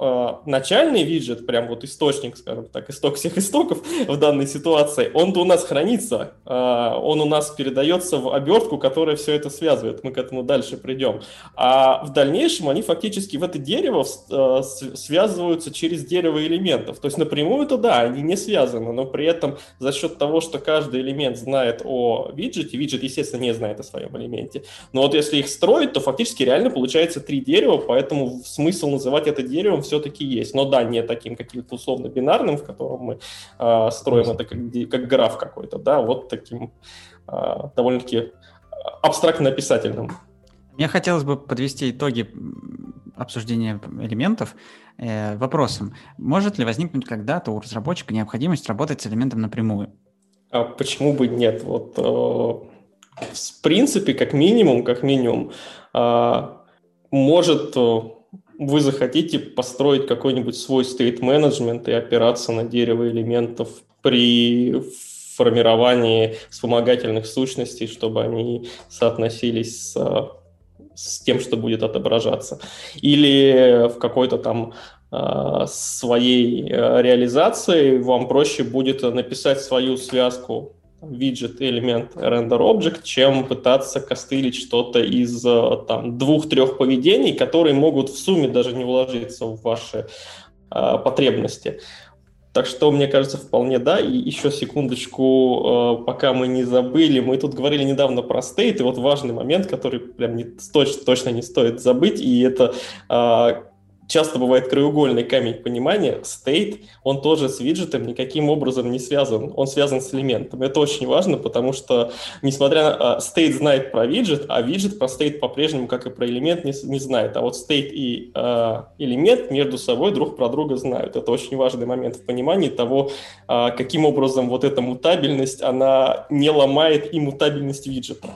S2: э, начальный виджет, прям вот источник, скажем так, исток всех истоков в данной ситуации, он-то у нас хранится, э, он у нас передается в обертку, которая все это связывает, мы к этому дальше придем. А в дальнейшем они фактически в это дерево э, связываются через дерево элементов, то есть напрямую-то да, они не связаны, но при этом за счет того, что каждый элемент знает о виджете, виджет, естественно, не знает о своем элементе, но вот если их строить, то фактически реально получается три дерева, поэтому смысл называть это деревом все-таки есть. Но да, не таким каким-то условно бинарным, в котором мы э, строим это как, как граф какой-то, да, вот таким э, довольно-таки абстрактно-описательным.
S1: Мне хотелось бы подвести итоги обсуждения элементов э, вопросом. Может ли возникнуть когда-то у разработчика необходимость работать с элементом напрямую?
S2: А почему бы нет? Вот э, в принципе, как минимум, как минимум, а, может э, вы захотите построить какой-нибудь свой management и опираться на дерево элементов при формировании вспомогательных сущностей, чтобы они соотносились с, с тем, что будет отображаться. Или в какой-то там а, своей э, реализации вам проще будет написать свою связку виджет элемент render object, чем пытаться костылить что-то из э, там двух-трех поведений, которые могут в сумме даже не вложиться в ваши э, потребности. Так что, мне кажется, вполне да. И еще секундочку, э, пока мы не забыли, мы тут говорили недавно про стейт, и вот важный момент, который прям не, точно, точно не стоит забыть, и это э, часто бывает краеугольный камень понимания, state, он тоже с виджетом никаким образом не связан, он связан с элементом. Это очень важно, потому что, несмотря на... State знает про виджет, а виджет про state по-прежнему, как и про элемент, не, не знает. А вот state и э, элемент между собой друг про друга знают. Это очень важный момент в понимании того, э, каким образом вот эта мутабельность, она не ломает и мутабельность виджета.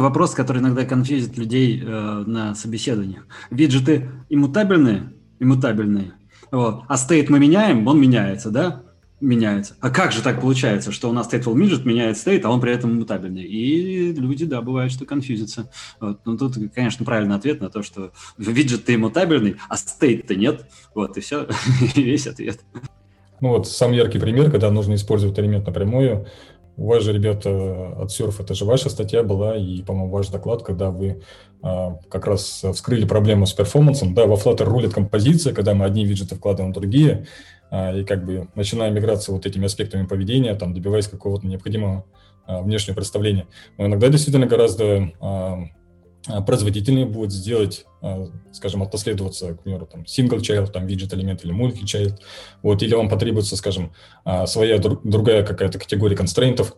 S4: Вопрос, который иногда конфьюзит людей э, на собеседованиях. Виджеты иммутабельные? Иммутабельные. Вот. А стейт мы меняем, он меняется, да? Меняется. А как же так получается, что у нас stateful midget меняет стейт, а он при этом иммутабельный? И люди, да, бывает, что конфьюзятся. Вот. Ну, тут, конечно, правильный ответ на то, что виджет ты иммутабельный, а стейт-то нет. Вот, и все, весь ответ.
S3: Ну вот самый яркий пример, когда нужно использовать элемент напрямую, у вас же, ребята, от Surf, это же ваша статья была, и, по-моему, ваш доклад, когда вы а, как раз вскрыли проблему с перформансом. Да, во Flutter рулит композиция, когда мы одни виджеты вкладываем в другие, а, и как бы начинаем миграться вот этими аспектами поведения, там, добиваясь какого-то необходимого а, внешнего представления. Но иногда действительно гораздо а, производительнее будет сделать, а, скажем, отоследоваться, к примеру, там, single child, там, widget элемент или multi child, вот, или вам потребуется, скажем, а, своя другая какая-то категория констрейнтов,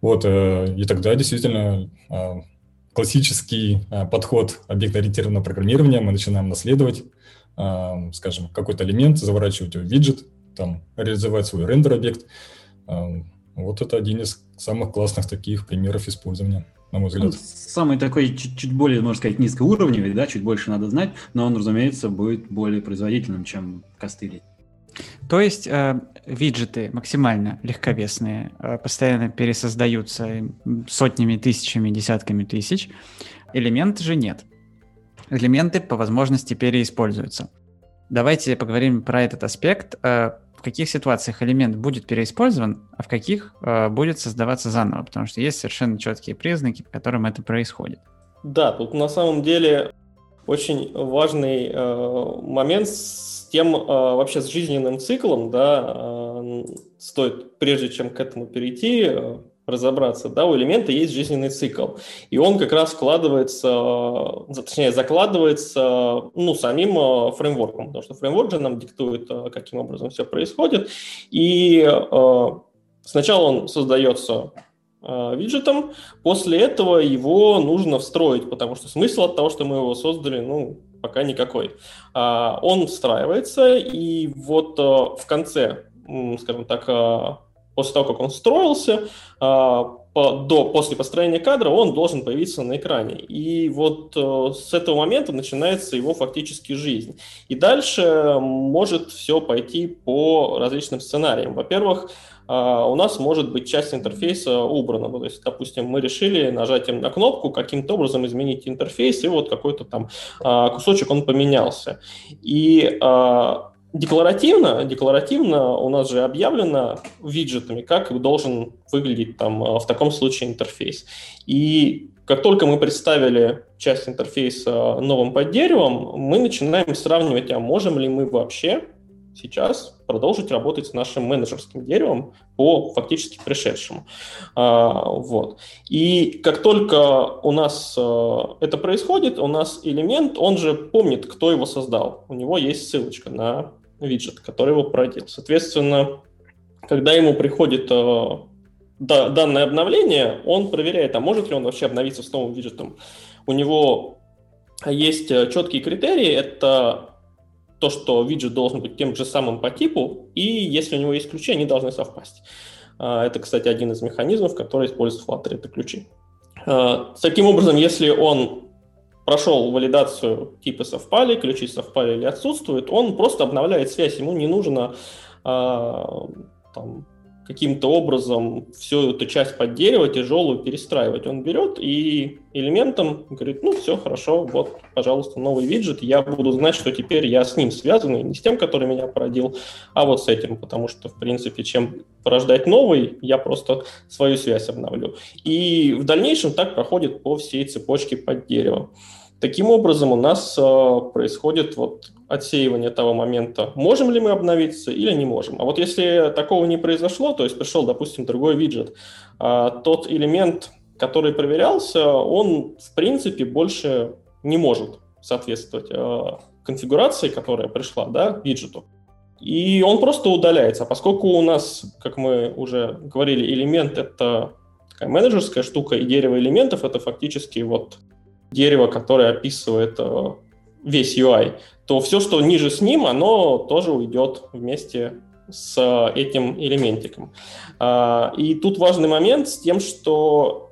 S3: вот, э, и тогда действительно классический подход объектно-ориентированного программирования. Мы начинаем наследовать, скажем, какой-то элемент, заворачивать его в виджет, там, реализовать свой рендер-объект, Вот это один из самых классных таких примеров использования, на мой взгляд. Ну,
S4: самый такой чуть, чуть более, можно сказать, низкоуровневый, да, чуть больше надо знать, но он, разумеется, будет более производительным, чем костыли.
S1: То есть э, виджеты максимально легковесные, э, постоянно пересоздаются сотнями, тысячами, десятками тысяч. Элементы же нет. Элементы по возможности переиспользуются. Давайте поговорим про этот аспект. Э, в каких ситуациях элемент будет переиспользован, а в каких э, будет создаваться заново, потому что есть совершенно четкие признаки, по которым это происходит.
S2: Да, тут на самом деле очень важный э, момент с тем э, вообще с жизненным циклом, да, э, стоит прежде чем к этому перейти, э, разобраться, да, у элемента есть жизненный цикл, и он как раз складывается, э, точнее, закладывается, ну, самим э, фреймворком, потому что фреймворк же нам диктует, э, каким образом все происходит, и сначала он создается виджетом, после этого его нужно встроить, потому что смысл от того, что мы его создали, ну, пока никакой. Он встраивается, и вот в конце, скажем так, после того, как он строился, а, до, после построения кадра он должен появиться на экране. И вот э, с этого момента начинается его фактически жизнь. И дальше может все пойти по различным сценариям. Во-первых, а, у нас может быть часть интерфейса убрана. Ну, то есть, допустим, мы решили нажатием на кнопку каким-то образом изменить интерфейс, и вот какой-то там а, кусочек он поменялся. И Декларативно, декларативно у нас же объявлено виджетами, как должен выглядеть там э, в таком случае интерфейс. И как только мы представили часть интерфейса новым под деревом, мы начинаем сравнивать, а можем ли мы вообще сейчас продолжить работать с нашим менеджерским деревом по фактически пришедшему. А, вот. И как только у нас а, это происходит, у нас элемент, он же помнит, кто его создал. У него есть ссылочка на виджет, который его породил. Соответственно, когда ему приходит э, данное обновление, он проверяет, а может ли он вообще обновиться с новым виджетом. У него есть э, четкие критерии, это то, что виджет должен быть тем же самым по типу, и если у него есть ключи, они должны совпасть. Э, это, кстати, один из механизмов, который использует Flutter, это ключи. Таким образом, если он прошел валидацию, типы совпали, ключи совпали или отсутствуют, он просто обновляет связь, ему не нужно а, там, каким-то образом всю эту часть под дерево тяжелую перестраивать. Он берет и элементом говорит, ну все, хорошо, вот, пожалуйста, новый виджет, я буду знать, что теперь я с ним связан, не с тем, который меня породил, а вот с этим, потому что, в принципе, чем порождать новый, я просто свою связь обновлю. И в дальнейшем так проходит по всей цепочке под дерево. Таким образом, у нас э, происходит вот отсеивание того момента, можем ли мы обновиться или не можем. А вот если такого не произошло, то есть пришел, допустим, другой виджет, э, тот элемент, который проверялся, он, в принципе, больше не может соответствовать э, конфигурации, которая пришла, да, виджету. И он просто удаляется. А поскольку у нас, как мы уже говорили, элемент — это такая менеджерская штука, и дерево элементов — это фактически вот дерево, которое описывает весь UI, то все, что ниже с ним, оно тоже уйдет вместе с этим элементиком. А, и тут важный момент с тем, что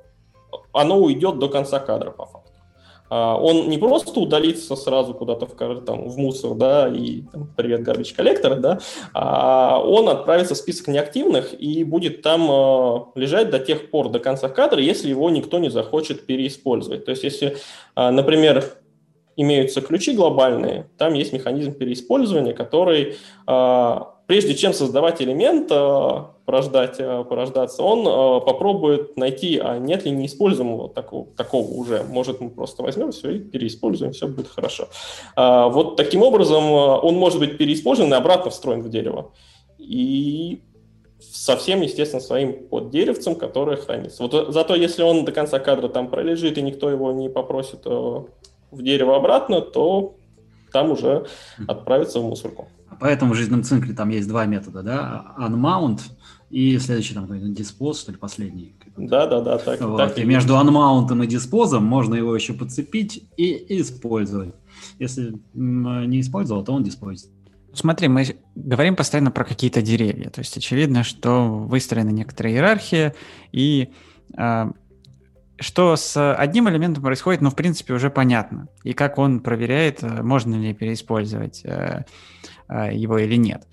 S2: оно уйдет до конца кадра по факту. А, он не просто удалится сразу куда-то в, там, в мусор, да, и там, привет, garbage коллектор, да, а он отправится в список неактивных и будет там э, лежать до тех пор, до конца кадра, если его никто не захочет переиспользовать. То есть, если, э, например, имеются ключи глобальные, там есть механизм переиспользования, который, э, прежде чем создавать элемент, э, порождать, э, порождаться, он попробует найти, а нет ли неиспользуемого такого, такого уже. Может, мы просто возьмем все и переиспользуем, все будет хорошо. А, вот таким образом он может быть переиспользован и обратно встроен в дерево. И совсем, естественно, своим под деревцем, которое хранится. Вот зато если он до конца кадра там пролежит, и никто его не попросит в дерево обратно, то там уже отправится в мусорку.
S4: Поэтому в жизненном цикле там есть два метода, да? Unmount и следующий там какой-то диспоз, что ли, последний.
S2: Да, да, да, так.
S4: Вот.
S2: так
S4: и, и между анмаунтом и диспозом можно его еще подцепить и использовать. Если не использовал, то он диспозит.
S1: Смотри, мы говорим постоянно про какие-то деревья. То есть очевидно, что выстроена некоторая иерархия, и э, что с одним элементом происходит, ну, в принципе, уже понятно. И как он проверяет, э, можно ли переиспользовать э, э, его или нет.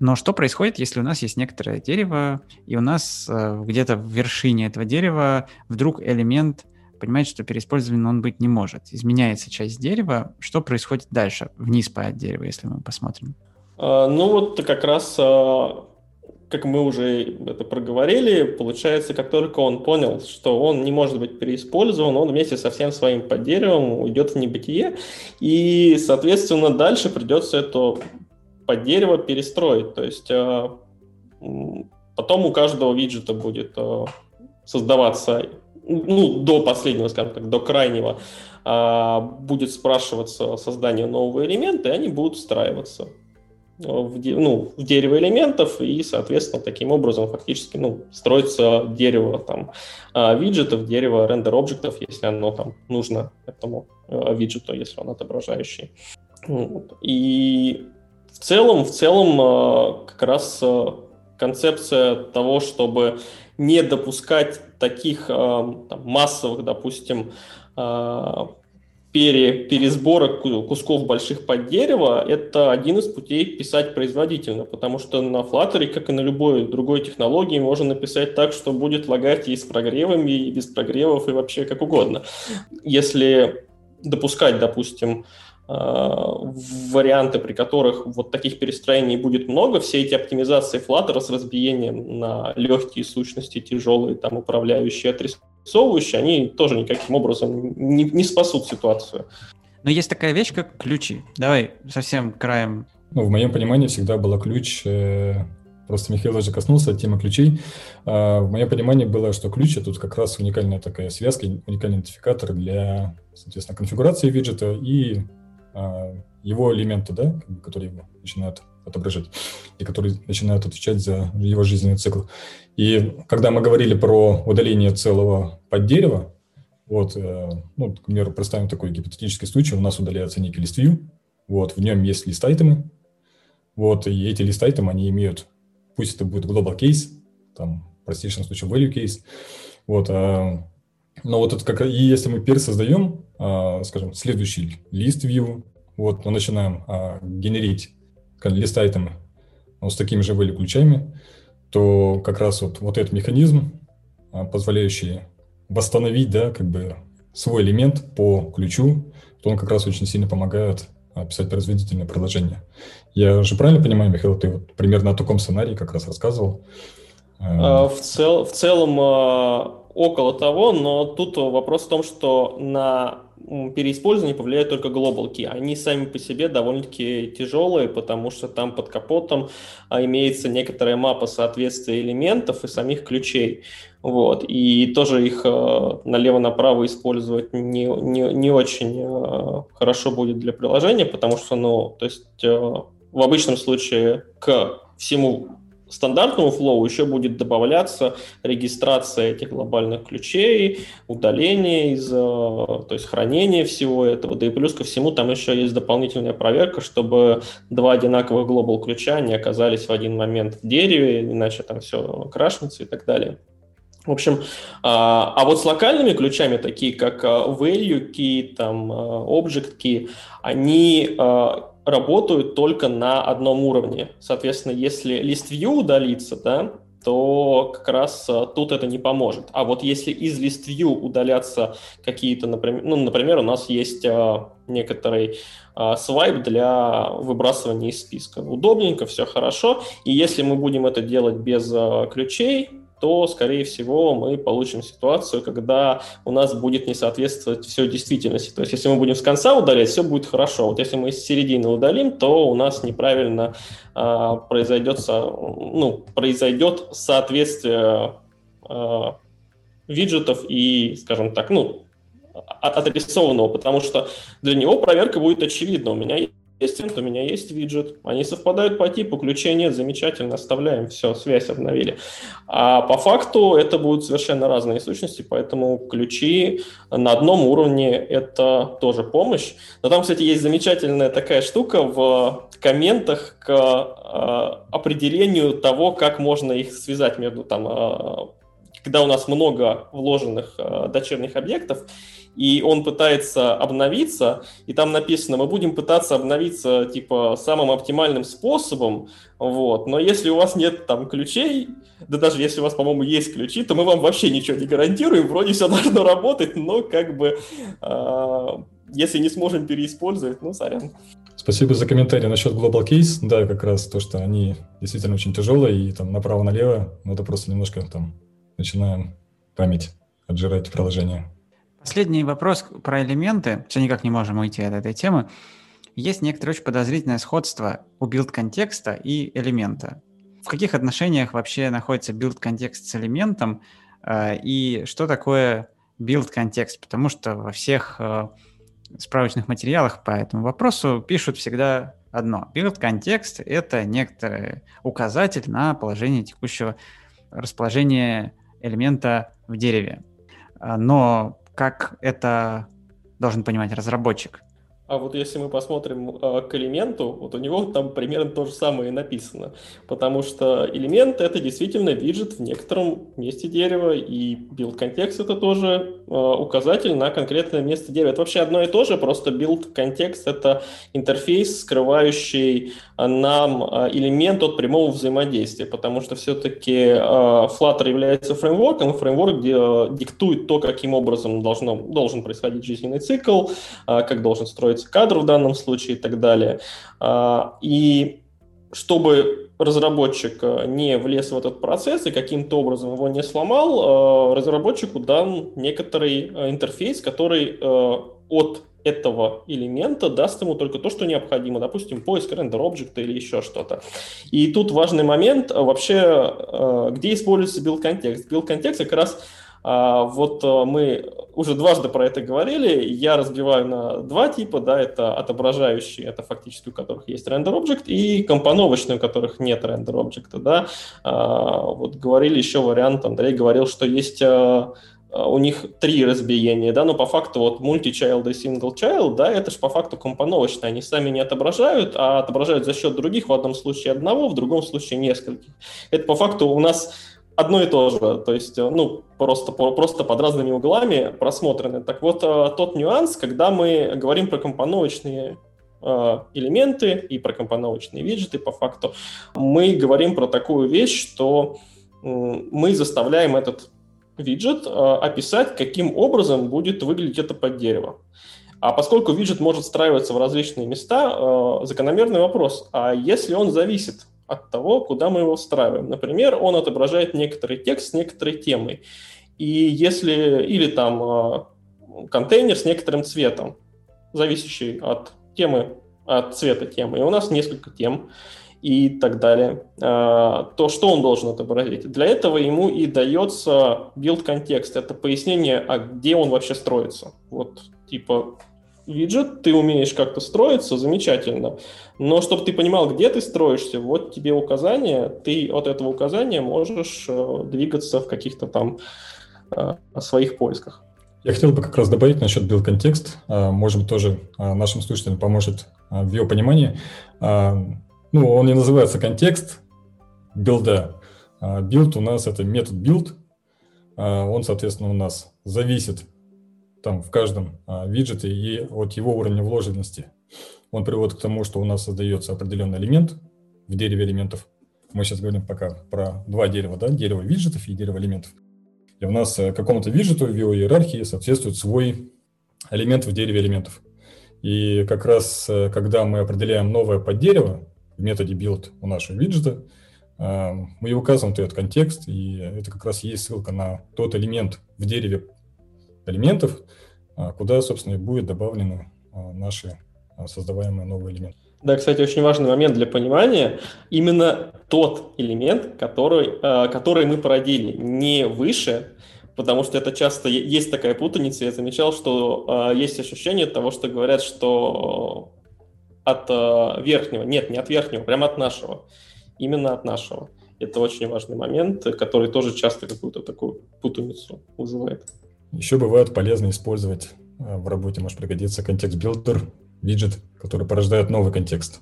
S1: Но что происходит, если у нас есть некоторое дерево, и у нас где-то в вершине этого дерева вдруг элемент понимает, что переиспользован он быть не может. Изменяется часть дерева. Что происходит дальше, вниз по дереву, если мы посмотрим?
S2: А, ну вот как раз а, как мы уже это проговорили, получается, как только он понял, что он не может быть переиспользован, он вместе со всем своим под деревом уйдет в небытие, и, соответственно, дальше придется это под дерево перестроить. То есть а, потом у каждого виджета будет а, создаваться, ну, до последнего, скажем так, до крайнего, а, будет спрашиваться создание нового элемента, и они будут встраиваться в, ну, в дерево элементов, и, соответственно, таким образом фактически ну, строится дерево там, а, виджетов, дерево рендер-объектов, если оно там нужно этому а, виджету, если он отображающий. И в целом, в целом а, как раз концепция того, чтобы не допускать таких там, массовых, допустим, пере, пересборок кусков больших под дерево – это один из путей писать производительно, потому что на Flutter, как и на любой другой технологии, можно написать так, что будет лагать и с прогревами, и без прогревов, и вообще как угодно. Если допускать, допустим, Э, варианты, при которых вот таких перестроений будет много, все эти оптимизации Flutter с разбиением на легкие сущности, тяжелые, там, управляющие, отрисовывающие, они тоже никаким образом не, не спасут ситуацию.
S1: Но есть такая вещь, как ключи. Давай совсем краем.
S3: Ну, в моем понимании всегда был ключ, э, просто Михаил уже коснулся темы ключей. Э, в моем понимании было, что ключ – тут как раз уникальная такая связка, уникальный идентификатор для, соответственно, конфигурации виджета и а, его элементы, да, которые его начинают отображать и которые начинают отвечать за его жизненный цикл. И когда мы говорили про удаление целого под дерево, вот, э, ну, к примеру, представим такой гипотетический случай, у нас удаляется некий лист вот, в нем есть лист-айтемы, вот, и эти лист-айтемы, они имеют, пусть это будет global case, там, в простейшем случае value case, вот, а, но вот это как, и если мы пересоздаем а, скажем, следующий лист view, вот мы начинаем а, генерить лист айтемы ну, с такими value ключами, то как раз вот, вот этот механизм, а, позволяющий восстановить, да, как бы свой элемент по ключу, то он как раз очень сильно помогает писать производительное приложение. Я же правильно понимаю, Михаил, ты вот примерно о таком сценарии как раз рассказывал?
S2: В, цел, в целом около того, но тут вопрос в том, что на переиспользование повлияют только глобалки. Они сами по себе довольно-таки тяжелые, потому что там под капотом а, имеется некоторая мапа соответствия элементов и самих ключей. Вот. И тоже их а, налево-направо использовать не, не, не очень а, хорошо будет для приложения, потому что, ну, то есть в обычном случае к всему стандартному флоу еще будет добавляться регистрация этих глобальных ключей, удаление из, э, то есть хранение всего этого, да и плюс ко всему там еще есть дополнительная проверка, чтобы два одинаковых глобал ключа не оказались в один момент в дереве, иначе там все крашнется и так далее. В общем, а, а вот с локальными ключами, такие как э, value key, там, э, object key, они работают только на одном уровне. Соответственно, если лист view удалится, да, то как раз а, тут это не поможет. А вот если из list view удалятся какие-то, например, ну, например, у нас есть а, некоторый а, свайп для выбрасывания из списка. Удобненько, все хорошо. И если мы будем это делать без ключей, то, скорее всего, мы получим ситуацию, когда у нас будет не соответствовать все действительности. То есть, если мы будем с конца удалять, все будет хорошо. Вот если мы из середины удалим, то у нас неправильно а, произойдет, ну, произойдет соответствие а, виджетов и, скажем так, ну, отрисованного, потому что для него проверка будет очевидна. У меня есть, у меня есть виджет. Они совпадают по типу, ключей нет, замечательно, оставляем, все, связь обновили. А по факту это будут совершенно разные сущности, поэтому ключи на одном уровне это тоже помощь. Но там, кстати, есть замечательная такая штука в комментах к э, определению того, как можно их связать между там, э, когда у нас много вложенных э, дочерних объектов, и он пытается обновиться, и там написано, мы будем пытаться обновиться типа самым оптимальным способом, вот, но если у вас нет там ключей, да даже если у вас, по-моему, есть ключи, то мы вам вообще ничего не гарантируем, вроде все должно работать, но как бы э, если не сможем переиспользовать, ну, сорян.
S3: Спасибо за комментарий насчет Global Case. Да, как раз то, что они действительно очень тяжелые, и там направо-налево, это просто немножко там начинаем память отжирать приложение.
S1: Последний вопрос про элементы. Все никак не можем уйти от этой темы. Есть некоторое очень подозрительное сходство у build context а и элемента. В каких отношениях вообще находится build context с элементом э, и что такое build context? Потому что во всех э, справочных материалах по этому вопросу пишут всегда одно. Build context — это некоторый указатель на положение текущего расположения элемента в дереве. А, но как это должен понимать разработчик?
S2: А вот если мы посмотрим э, к элементу, вот у него там примерно то же самое написано. Потому что элемент — это действительно виджет в некотором месте дерева, и build контекст это тоже э, указатель на конкретное место дерева. Это вообще одно и то же, просто build контекст это интерфейс, скрывающий нам э, элемент от прямого взаимодействия, потому что все-таки э, Flutter является фреймворком, фреймворк диктует то, каким образом должно, должен происходить жизненный цикл, э, как должен строиться требуется кадр в данном случае и так далее. А, и чтобы разработчик э, не влез в этот процесс и каким-то образом его не сломал, э, разработчику дан некоторый э, интерфейс, который от этого элемента даст ему только то, что необходимо, допустим, поиск рендер объекта или еще что-то. И тут важный момент вообще, где используется build контекст. Build контекст как раз вот э, мы уже дважды про это говорили. Я разбиваю на два типа, да, это отображающие, это фактически у которых есть рендер объект, и компоновочные, у которых нет рендер объекта, да. А, вот говорили еще вариант, Андрей говорил, что есть э, у них три разбиения, да, но по факту вот multi-child и single-child, да, это же по факту компоновочные, они сами не отображают, а отображают за счет других, в одном случае одного, в другом случае нескольких. Это по факту у нас одно и то же, то есть, э, ну, просто, просто под разными углами просмотрены. Так вот, э, тот нюанс, когда мы говорим про компоновочные э, элементы и про компоновочные виджеты, по факту, мы говорим про такую вещь, что мы заставляем этот виджет описать, каким образом будет выглядеть это под дерево. А поскольку виджет может встраиваться в различные места, закономерный вопрос, а если он зависит от того, куда мы его встраиваем. Например, он отображает некоторый текст с некоторой темой. И если, или там а, контейнер с некоторым цветом, зависящий от темы, от цвета темы. И у нас несколько тем и так далее. А, то что он должен отобразить? Для этого ему и дается build контекст. Это пояснение, а где он вообще строится. Вот типа виджет, ты умеешь как-то строиться, замечательно. Но чтобы ты понимал, где ты строишься, вот тебе указание, ты от этого указания можешь э, двигаться в каких-то там э, своих поисках.
S3: Я хотел бы как раз добавить насчет build контекст. А, может быть, тоже а, нашим слушателям поможет а, в его понимании. Ну, он не называется контекст билда. Билд у нас это метод build. Он, соответственно, у нас зависит там в каждом а, виджете и от его уровня вложенности. Он приводит к тому, что у нас создается определенный элемент в дереве элементов. Мы сейчас говорим пока про два дерева, да, дерево виджетов и дерево элементов. И у нас э, какому-то виджету в его иерархии соответствует свой элемент в дереве элементов. И как раз, э, когда мы определяем новое поддерево в методе build у нашего виджета, э, мы указываем этот контекст, и это как раз есть ссылка на тот элемент в дереве элементов, а, куда, собственно, и будет добавлены а, наши а, создаваемые новые элементы.
S2: Да, кстати, очень важный момент для понимания. Именно тот элемент, который, который мы породили, не выше, потому что это часто есть такая путаница. Я замечал, что есть ощущение того, что говорят, что от верхнего. Нет, не от верхнего, прямо от нашего. Именно от нашего. Это очень важный момент, который тоже часто какую-то такую путаницу вызывает.
S3: Еще бывает полезно использовать э, в работе, может пригодиться context builder, виджет, который порождает новый контекст.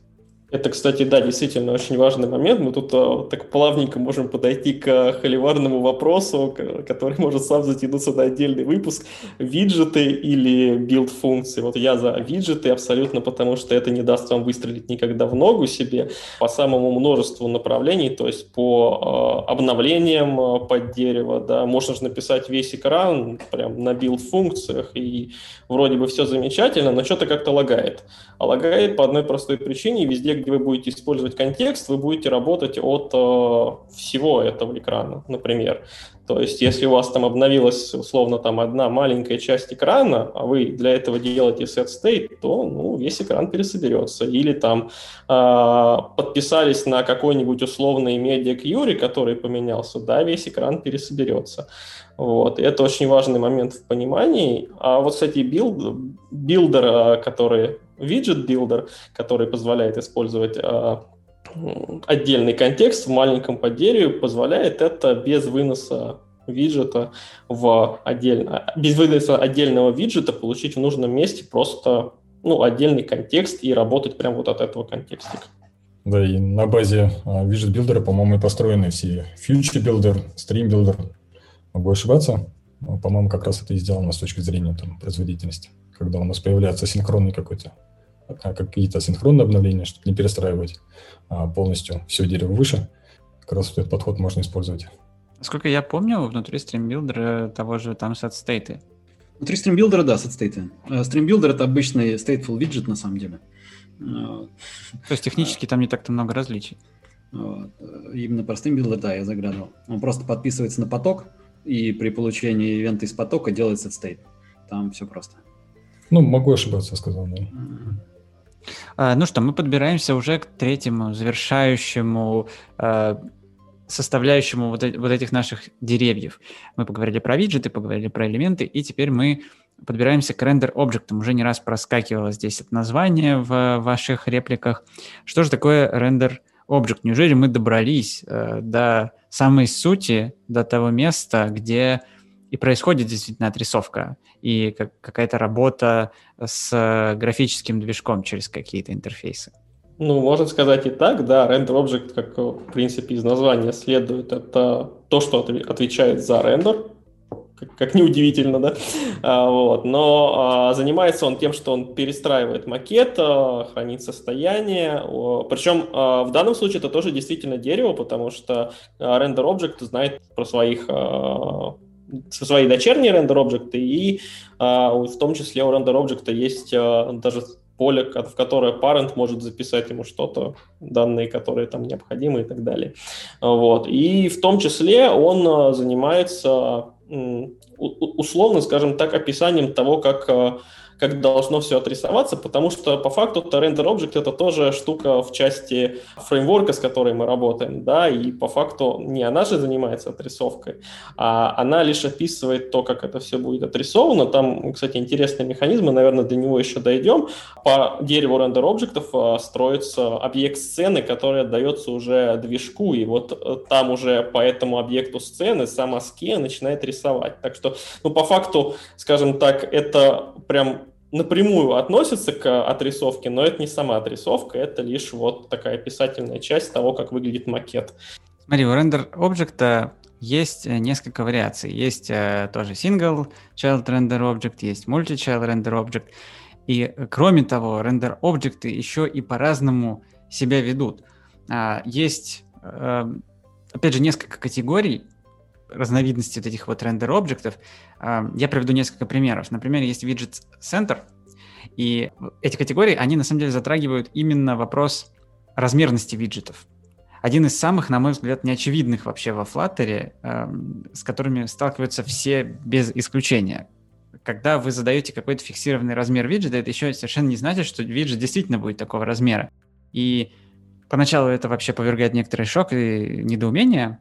S2: Это, кстати, да, действительно очень важный момент. Мы тут а, так плавненько можем подойти к холиварному вопросу, который может сам затянуться на отдельный выпуск. Виджеты или build-функции. Вот я за виджеты абсолютно, потому что это не даст вам выстрелить никогда в ногу себе по самому множеству направлений, то есть по э, обновлениям э, поддерева, да, можно же написать весь экран прям на build-функциях, и вроде бы все замечательно, но что-то как-то лагает. А лагает по одной простой причине, везде, где вы будете использовать контекст, вы будете работать от э, всего этого экрана, например. То есть, если у вас там обновилась, условно, там одна маленькая часть экрана, а вы для этого делаете set state, то ну, весь экран пересоберется. Или там э, подписались на какой-нибудь условный медиа query, который поменялся, да, весь экран пересоберется. Вот. И это очень важный момент в понимании. А вот, кстати, build, builder, а, который виджет builder, который позволяет использовать а, отдельный контекст в маленьком поддереве, позволяет это без выноса виджета в отдельно, без выноса отдельного виджета получить в нужном месте просто ну, отдельный контекст и работать прямо вот от этого контекстика.
S3: Да, и на базе виджет builder а, по-моему, и построены все stream builder. Могу ошибаться? По-моему, как раз это и сделано с точки зрения там, производительности, когда у нас появляется синхронный какой-то а, какие-то синхронные обновления, чтобы не перестраивать а, полностью все дерево выше. Как раз этот подход можно использовать.
S1: Сколько я помню, внутри StreamBuilder а того же там setState ы.
S4: Внутри StreamBuilder а, да, setState ы. StreamBuilder — это обычный stateful виджет на самом деле.
S1: То есть технически там не так-то много различий.
S4: Вот. Именно про стримбилдер, да, я заглядывал. Он просто подписывается на поток, и при получении ивента из потока делается state. Там все просто.
S3: Ну, могу ошибаться, сказал, да.
S1: А, ну что, мы подбираемся уже к третьему завершающему а, составляющему вот, вот этих наших деревьев. Мы поговорили про виджеты, поговорили про элементы, и теперь мы подбираемся к рендер-объектам. Уже не раз проскакивало здесь это название в ваших репликах. Что же такое рендер-объект? Неужели мы добрались э, до самой сути, до того места, где и происходит действительно отрисовка и как, какая-то работа с графическим движком через какие-то интерфейсы.
S2: Ну, можно сказать и так, да, рендер объект, как в принципе из названия следует, это то, что отвечает за рендер, как, как неудивительно, да, а, вот, но а, занимается он тем, что он перестраивает макет, а, хранит состояние, а, причем а, в данном случае это тоже действительно дерево, потому что а, рендер объект знает про своих а, со своей дочерней рендер-объекты, и а, в том числе у рендер-объекта есть а, даже поле, в которое parent может записать ему что-то, данные, которые там необходимы и так далее. Вот. И в том числе он а, занимается условно, скажем так, описанием того, как а, как должно все отрисоваться, потому что по факту это render object это тоже штука в части фреймворка, с которой мы работаем, да, и по факту не она же занимается отрисовкой, а она лишь описывает то, как это все будет отрисовано. Там, кстати, интересные механизмы, наверное, до него еще дойдем. По дереву рендер объектов а, строится объект сцены, который отдается уже движку, и вот э, там уже по этому объекту сцены сама Skia начинает рисовать. Так что, ну, по факту, скажем так, это прям напрямую относится к отрисовке, но это не сама отрисовка, это лишь вот такая описательная часть того, как выглядит макет.
S1: Смотри, у рендер объекта есть э, несколько вариаций. Есть э, тоже single child render object, есть multi-child render object. И э, кроме того, рендер объекты еще и по-разному себя ведут. А, есть, э, опять же, несколько категорий разновидностей вот этих вот рендер объектов. Я приведу несколько примеров. Например, есть виджет Center, и эти категории, они на самом деле затрагивают именно вопрос размерности виджетов. Один из самых, на мой взгляд, неочевидных вообще во Flutter, с которыми сталкиваются все без исключения. Когда вы задаете какой-то фиксированный размер виджета, это еще совершенно не значит, что виджет действительно будет такого размера. И поначалу это вообще повергает некоторый шок и недоумение,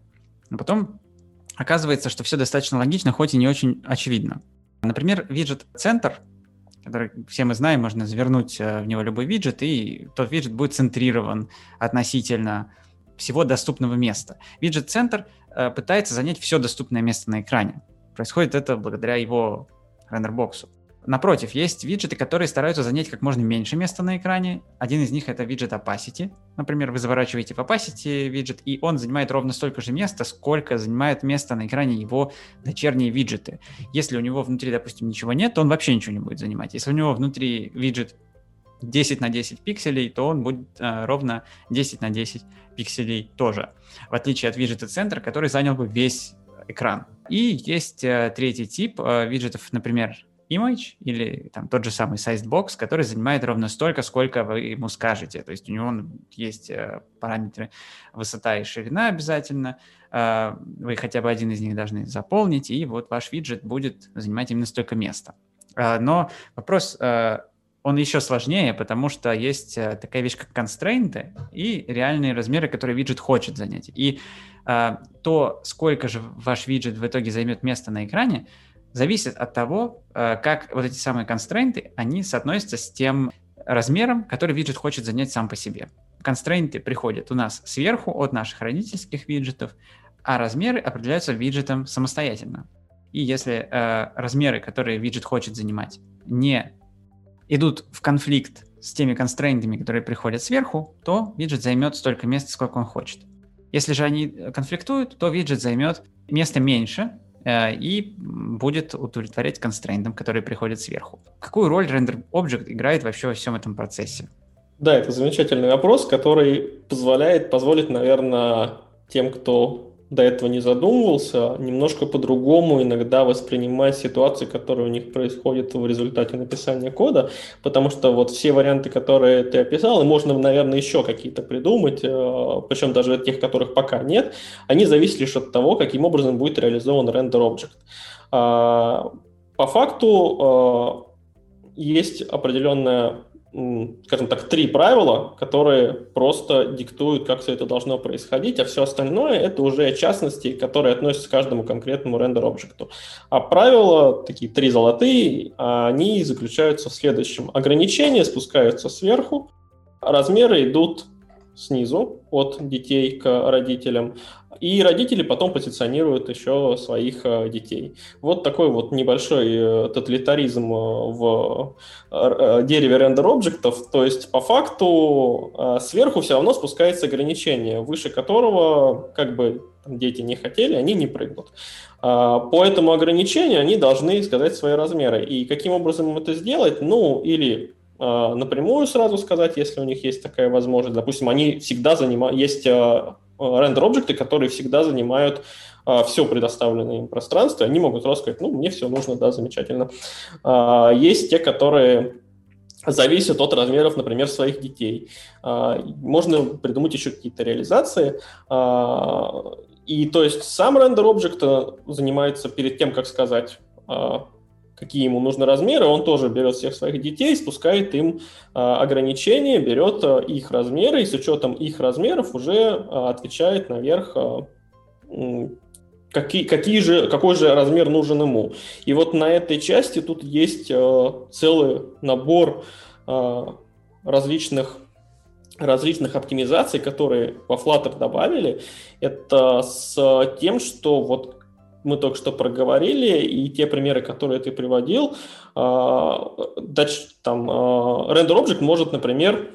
S1: но потом Оказывается, что все достаточно логично, хоть и не очень очевидно. Например, виджет центр который все мы знаем, можно завернуть в него любой виджет, и тот виджет будет центрирован относительно всего доступного места. Виджет-центр пытается занять все доступное место на экране. Происходит это благодаря его рендербоксу. Напротив, есть виджеты, которые стараются занять как можно меньше места на экране. Один из них это виджет opacity. Например, вы заворачиваете в opacity виджет, и он занимает ровно столько же места, сколько занимает место на экране его дочерние виджеты. Если у него внутри, допустим, ничего нет, то он вообще ничего не будет занимать. Если у него внутри виджет 10 на 10 пикселей, то он будет э, ровно 10 на 10 пикселей тоже. В отличие от виджета центра, который занял бы весь экран. И есть э, третий тип э, виджетов, например, image или там тот же самый sized box, который занимает ровно столько, сколько вы ему скажете. То есть у него есть э, параметры высота и ширина обязательно. Э, вы хотя бы один из них должны заполнить, и вот ваш виджет будет занимать именно столько места. Э, но вопрос, он еще сложнее, потому что есть такая вещь, как констрейнты и реальные размеры, которые виджет хочет занять. И то, сколько же ваш виджет в итоге займет места на экране, зависит от того, э, как вот эти самые констрейнты, они соотносятся с тем размером, который виджет хочет занять сам по себе. Констрейнты приходят у нас сверху от наших родительских виджетов, а размеры определяются виджетом самостоятельно. И если э, размеры, которые виджет хочет занимать, не идут в конфликт с теми констрейнтами, которые приходят сверху, то виджет займет столько места, сколько он хочет. Если же они конфликтуют, то виджет займет место меньше, и будет удовлетворять констрейнтам, которые приходят сверху. Какую роль render object играет вообще во всем этом процессе?
S2: Да, это замечательный вопрос, который позволяет, позволит, наверное, тем, кто до этого не задумывался, немножко по-другому иногда воспринимать ситуации, которые у них происходят в результате написания кода, потому что вот все варианты, которые ты описал, и можно, наверное, еще какие-то придумать, э, причем даже от тех, которых пока нет, они зависят лишь от того, каким образом будет реализован render object. А, по факту э, есть определенная скажем так, три правила, которые просто диктуют, как все это должно происходить, а все остальное это уже частности, которые относятся к каждому конкретному рендер-объекту. А правила, такие три золотые, они заключаются в следующем. Ограничения спускаются сверху, размеры идут снизу от детей к родителям, и родители потом позиционируют еще своих э, детей. Вот такой вот небольшой э, тоталитаризм э, в дереве рендер-объектов. То есть, по факту, сверху все равно спускается ограничение, выше которого, как бы дети не хотели, они не прыгнут. По этому ограничению они должны сказать свои размеры. И каким образом это сделать? Ну, или напрямую сразу сказать, если у них есть такая возможность. Допустим, они всегда занимают, есть рендер-объекты, которые всегда занимают а, все предоставленное им пространство, они могут сказать, ну, мне все нужно, да, замечательно. А, есть те, которые зависят от размеров, например, своих детей. А, можно придумать еще какие-то реализации. И то есть сам рендер-объект занимается перед тем, как сказать какие ему нужны размеры, он тоже берет всех своих детей, спускает им а, ограничения, берет а, их размеры и с учетом их размеров уже а, отвечает наверх, какие, какие же, какой же размер нужен ему. И вот на этой части тут есть а, целый набор а, различных различных оптимизаций, которые во Flutter добавили, это с тем, что вот мы только что проговорили, и те примеры, которые ты приводил, а, там, а, render object может, например,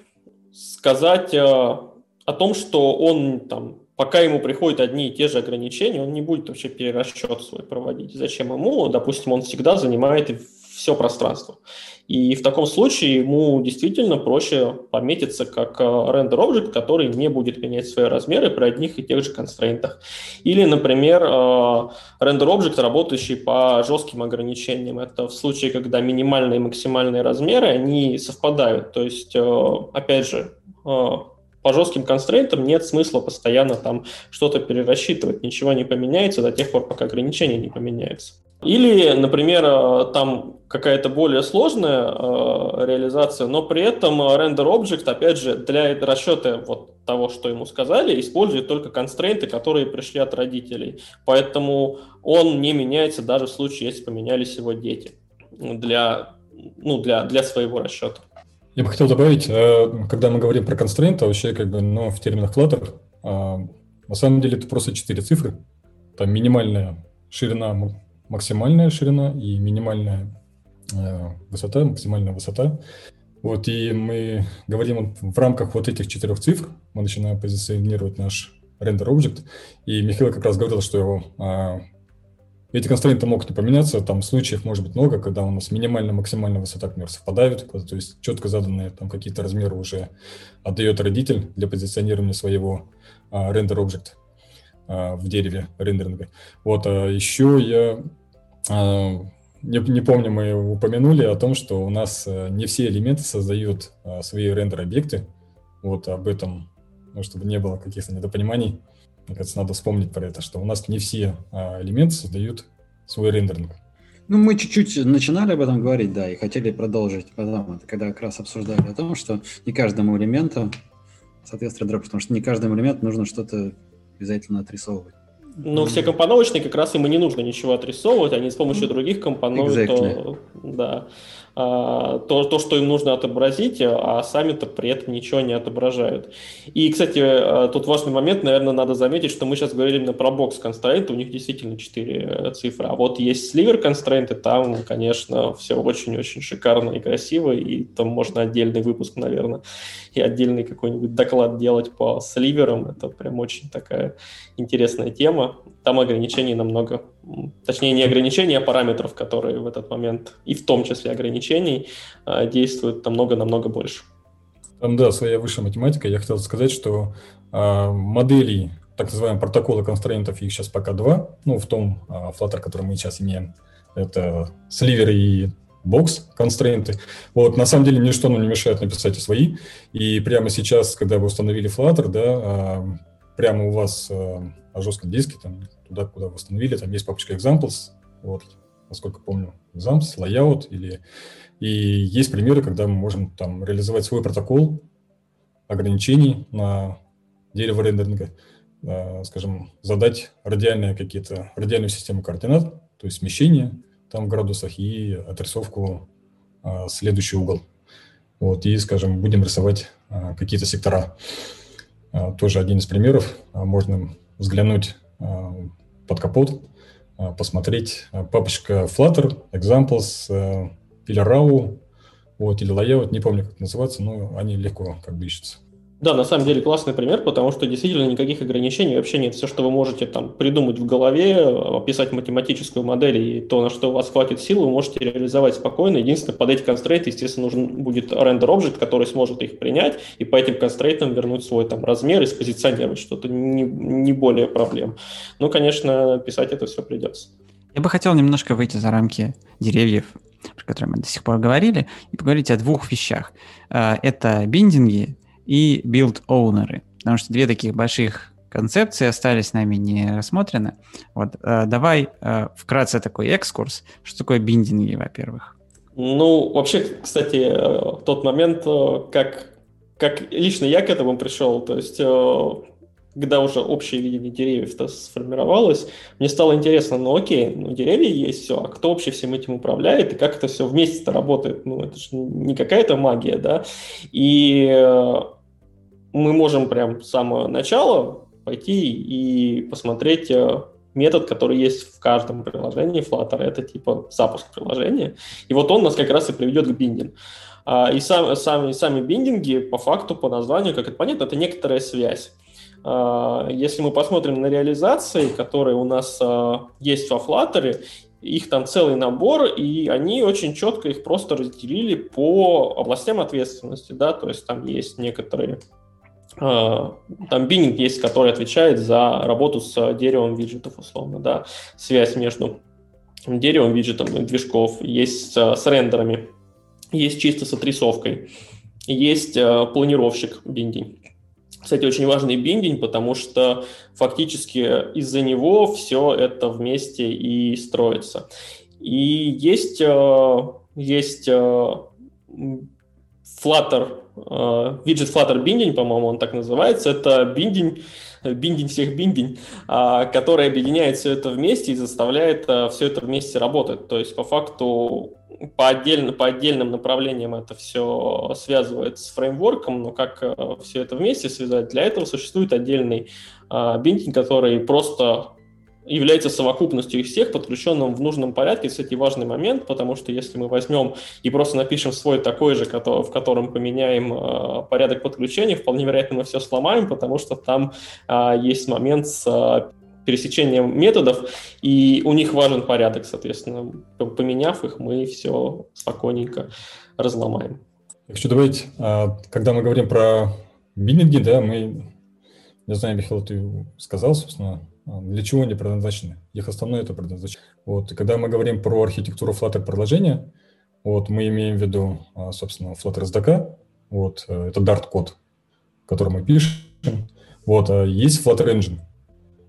S2: сказать а, о том, что он там, пока ему приходят одни и те же ограничения, он не будет вообще перерасчет свой проводить. Зачем ему? Допустим, он всегда занимает все пространство. И в таком случае ему действительно проще пометиться как render э, object, который не будет менять свои размеры при одних и тех же констрейнтах. Или, например, э, render object, работающий по жестким ограничениям. Это в случае, когда минимальные и максимальные размеры, они совпадают. То есть, э, опять же, по жестким констрейнтам нет смысла постоянно там что-то перерасчитывать, ничего не поменяется до тех пор, пока ограничения не поменяются. Или, например, э, там какая-то более сложная э, реализация, но при этом render object, опять же, для расчета вот того, что ему сказали, использует только констрейнты, которые пришли от родителей. Поэтому он не меняется даже в случае, если поменялись его дети. Для ну, для, для своего расчета.
S3: Я бы хотел добавить, э, когда мы говорим про констрейнты, вообще как бы, ну, в терминах Flutter, на самом деле это просто четыре цифры. Там минимальная ширина, максимальная ширина и минимальная э, высота, максимальная высота. Вот, и мы говорим в рамках вот этих четырех цифр, мы начинаем позиционировать наш render object, и Михаил как раз говорил, что а, эти констрейнты могут не поменяться, там случаев может быть много, когда у нас минимальная, максимальная высота, например, совпадают, то есть четко заданные там какие-то размеры уже отдает родитель для позиционирования своего а, render object. а, в дереве рендеринга. Вот, а еще я а, не, не помню, мы упомянули о том, что у нас а, не все элементы создают а, свои рендер-объекты. Вот об этом, ну, чтобы не было каких-то недопониманий. Мне кажется, надо вспомнить про это, что у нас не все а, элементы создают свой рендеринг.
S4: Ну, мы чуть-чуть начинали об этом говорить, да, и хотели продолжить потом, когда как раз обсуждали о том, что не каждому элементу соответствует дроп, потому что не каждому элементу нужно что-то обязательно отрисовывать.
S2: Ну, все компоновочные как раз им и не нужно ничего отрисовывать, они с помощью других компонов, exactly. да. А, то, то, что им нужно отобразить, а сами-то при этом ничего не отображают. И, кстати, а, тут важный момент, наверное, надо заметить, что мы сейчас говорили именно про бокс констрейнты, у них действительно 4 цифры, а вот есть сливер констрейнты, там, конечно, все очень-очень шикарно и красиво, и там можно отдельный выпуск, наверное, и отдельный какой-нибудь доклад делать по сливерам, это прям очень такая интересная тема. Там ограничений намного, точнее не ограничений, а параметров, которые в этот момент, и в том числе ограничений, а, действуют намного-намного больше.
S3: Да, своя высшая математика. Я хотел сказать, что э, моделей, так называемых протокола констрейнтов, их сейчас пока два. Ну, в том э, Flutter, который мы сейчас имеем, это сливер и бокс констрейнты. Вот, на самом деле, ничто нам не мешает написать и свои. И прямо сейчас, когда вы установили Flutter, да, э, прямо у вас э, на жестком диске, там, туда, куда вы установили, там есть папочка examples, вот, насколько помню, exams, layout, или... И есть примеры, когда мы можем там реализовать свой протокол ограничений на дерево рендеринга, э, скажем, задать радиальные какие-то, радиальную систему координат, то есть смещение там в градусах и отрисовку э, следующий угол. Вот, и, скажем, будем рисовать э, какие-то сектора. Тоже один из примеров. Можно взглянуть под капот, посмотреть. Папочка Flutter, Examples, Pillarau, вот, или Layout, не помню, как называется, но они легко как бы ищутся.
S2: Да, на самом деле классный пример, потому что действительно никаких ограничений вообще нет. Все, что вы можете там придумать в голове, описать математическую модель и то, на что у вас хватит сил, вы можете реализовать спокойно. Единственное, под эти констрейты, естественно, нужен будет рендер объект, который сможет их принять и по этим констрейтам вернуть свой там размер и спозиционировать что-то, не, не более проблем. Ну, конечно, писать это все придется.
S1: Я бы хотел немножко выйти за рамки деревьев, про которые мы до сих пор говорили, и поговорить о двух вещах. Э, это биндинги и билд-оунеры, потому что две таких больших концепции остались нами не рассмотрены. Вот, э, давай э, вкратце такой экскурс. Что такое биндинги, во-первых?
S2: Ну, вообще, кстати, э, тот момент, э, как, как лично я к этому пришел, то есть э, когда уже общее видение деревьев-то сформировалось, мне стало интересно, ну окей, ну деревья есть, все, а кто вообще всем этим управляет и как это все вместе-то работает? Ну это же не какая-то магия, да? И мы можем прям с самого начала пойти и посмотреть э, метод, который есть в каждом приложении Flutter, это типа запуск приложения. И вот он нас как раз и приведет к биндингу. А, и сам, сами, сами биндинги по факту, по названию, как это понятно, это некоторая связь. А, если мы посмотрим на реализации, которые у нас а, есть во Flutter, их там целый набор, и они очень четко их просто разделили по областям ответственности, да, то есть там есть некоторые там биннинг есть, который отвечает за работу с деревом виджетов, условно, да, связь между деревом виджетом и движков, есть с рендерами, есть чисто с отрисовкой, есть планировщик биндинг. Кстати, очень важный биндинг, потому что фактически из-за него все это вместе и строится. И есть, э, есть э, Flutter, э, виджет Flutter Binding, по-моему, он так называется. Это биндинг, биндинг всех биндинг, э, который объединяет все это вместе и заставляет э, все это вместе работать. То есть, по факту, по, отдельно, по отдельным направлениям это все связывает с фреймворком, но как э, все это вместе связать, для этого существует отдельный э, биндинг, который просто является совокупностью их всех, подключенным в нужном порядке. Кстати, важный момент, потому что если мы возьмем и просто напишем свой такой же, в котором поменяем э, порядок подключения, вполне вероятно, мы все сломаем, потому что там э, есть момент с э, пересечением методов, и у них важен порядок, соответственно. Поменяв их, мы все спокойненько разломаем.
S3: Я хочу добавить, а, когда мы говорим про биннинги, да, мы, не знаю, Михаил, ты сказал, собственно, а, для чего они предназначены. Их основное это предназначение. Вот, и когда мы говорим про архитектуру Flutter приложения, вот, мы имеем в виду, а, собственно, Flutter SDK, вот, э, это Dart-код, который мы пишем. Вот, а есть Flutter Engine,